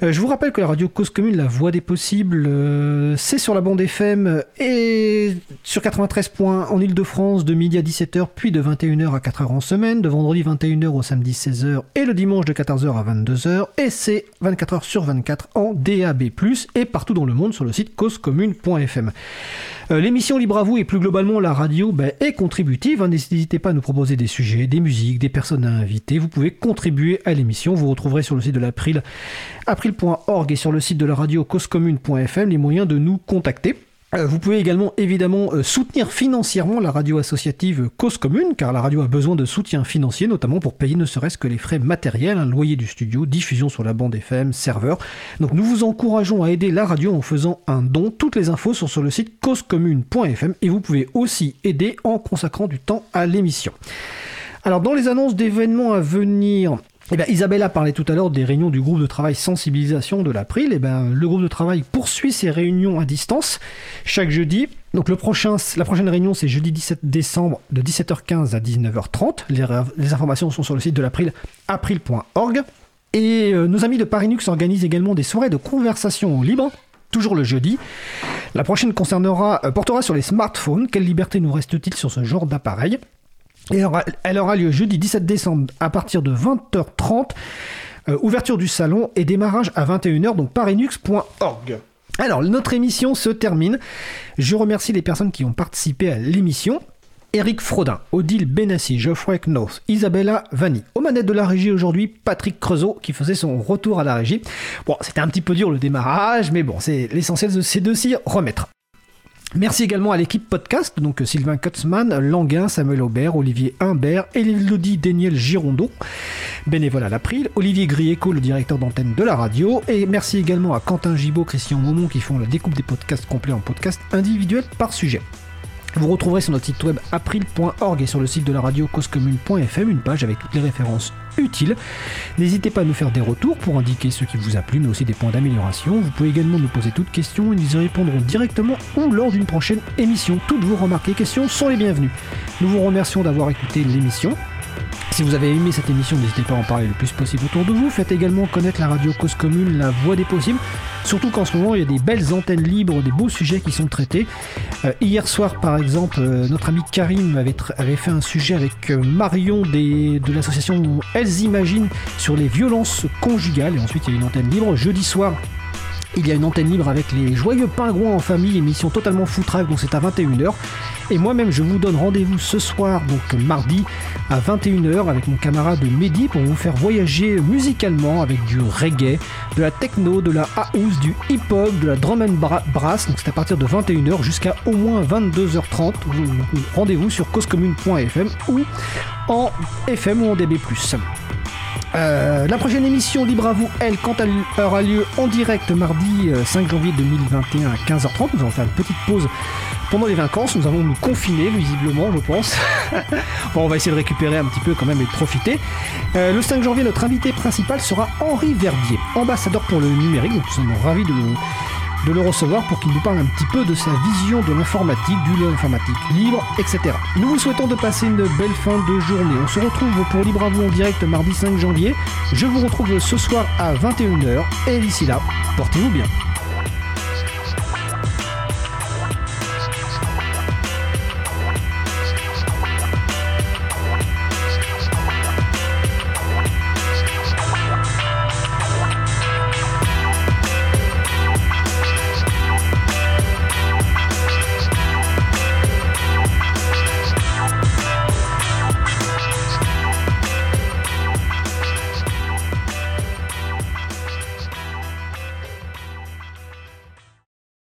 [SPEAKER 3] Euh, je vous rappelle que la radio Cause Commune, la voix des possibles, euh, c'est sur la bande FM et sur 93 points en Ile-de-France de midi à 17h, puis de 21h à 4h en semaine, de vendredi 21h au samedi 16h et le dimanche de 14h à 22h. Et c'est 24h sur 24 en DAB+, et partout dans le monde sur le site causecommune.fm. Euh, l'émission Libre à vous et plus globalement la radio ben, est contributive. Hein. N'hésitez pas à nous proposer des sujets, des musiques, des personnes à inviter. Vous pouvez contribuer à l'émission. Vous retrouverez sur le site de l'April, et sur le site de la radio causecommune.fm les moyens de nous contacter. Euh, vous pouvez également évidemment euh, soutenir financièrement la radio associative Cause Commune, car la radio a besoin de soutien financier, notamment pour payer ne serait-ce que les frais matériels, un loyer du studio, diffusion sur la bande FM, serveur. Donc nous vous encourageons à aider la radio en faisant un don. Toutes les infos sont sur le site causecommune.fm et vous pouvez aussi aider en consacrant du temps à l'émission. Alors dans les annonces d'événements à venir, eh bien, Isabella parlait tout à l'heure des réunions du groupe de travail sensibilisation de l'April. Eh ben, le groupe de travail poursuit ses réunions à distance chaque jeudi. Donc le prochain, la prochaine réunion, c'est jeudi 17 décembre de 17h15 à 19h30. Les, informations sont sur le site de l'April, april.org. Et euh, nos amis de Parinux organisent également des soirées de conversation libre toujours le jeudi. La prochaine concernera, euh, portera sur les smartphones. Quelle liberté nous reste-t-il sur ce genre d'appareil? Elle aura, lieu jeudi 17 décembre à partir de 20h30. Euh, ouverture du salon et démarrage à 21h, donc parinux.org. Alors, notre émission se termine. Je remercie les personnes qui ont participé à l'émission. Eric Frodin, Odile Benassi, Geoffrey Knoth, Isabella Vanni. Aux manettes de la régie aujourd'hui, Patrick Creusot qui faisait son retour à la régie. Bon, c'était un petit peu dur le démarrage, mais bon, c'est l'essentiel, de s'y remettre. Merci également à l'équipe podcast, donc Sylvain Kutzmann, Languin, Samuel Aubert, Olivier Humbert, Elodie Daniel Girondeau, bénévole à l'April, Olivier Grieco, le directeur d'antenne de la radio, et merci également à Quentin Gibaud, Christian Momon qui font la découpe des podcasts complets en podcasts individuels par sujet. Vous retrouverez sur notre site web april.org et sur le site de la radio causecommune.fm une page avec toutes les références utiles. N'hésitez pas à nous faire des retours pour indiquer ce qui vous a plu, mais aussi des points d'amélioration. Vous pouvez également nous poser toutes questions et nous y répondrons directement ou lors d'une prochaine émission. Toutes vos remarques et questions sont les bienvenues. Nous vous remercions d'avoir écouté l'émission. Si vous avez aimé cette émission, n'hésitez pas à en parler le plus possible autour de vous. Faites également connaître la radio Cause Commune, la voix des possibles. Surtout qu'en ce moment, il y a des belles antennes libres, des beaux sujets qui sont traités. Euh, hier soir, par exemple, euh, notre ami Karim avait, fait un sujet avec euh, Marion des, de l'association Elles Imaginent sur les violences conjugales. Et ensuite, il y a une antenne libre. Jeudi soir, il y a une antenne libre avec les joyeux pingouins en famille, émission totalement foutraque, donc c'est à 21h. Et moi-même, je vous donne rendez-vous ce soir, donc mardi, à 21h, avec mon camarade Mehdi pour vous faire voyager musicalement avec du reggae, de la techno, de la house, du hip-hop, de la drum and brass. Donc c'est à partir de 21h jusqu'à au moins 22h30. Rendez-vous sur causecommune.fm ou en FM ou en DB+. Euh, la prochaine émission Libre à elle, quant à aura lieu en direct mardi 5 euh, janvier 2021 à 15h30. Nous allons faire une petite pause pendant les vacances. Nous allons nous confiner, visiblement, je pense. bon, on va essayer de récupérer un petit peu quand même et de profiter. Euh, le 5 janvier, notre invité principal sera Henri Verdier, ambassadeur pour le numérique. Nous sommes ravis de de le recevoir pour qu'il nous parle un petit peu de sa vision de l'informatique, du informatique libre, etc. Nous vous souhaitons de passer une belle fin de journée. On se retrouve pour Libre à vous en direct mardi 5 janvier. Je vous retrouve ce soir à 21h et d'ici là, portez-vous bien.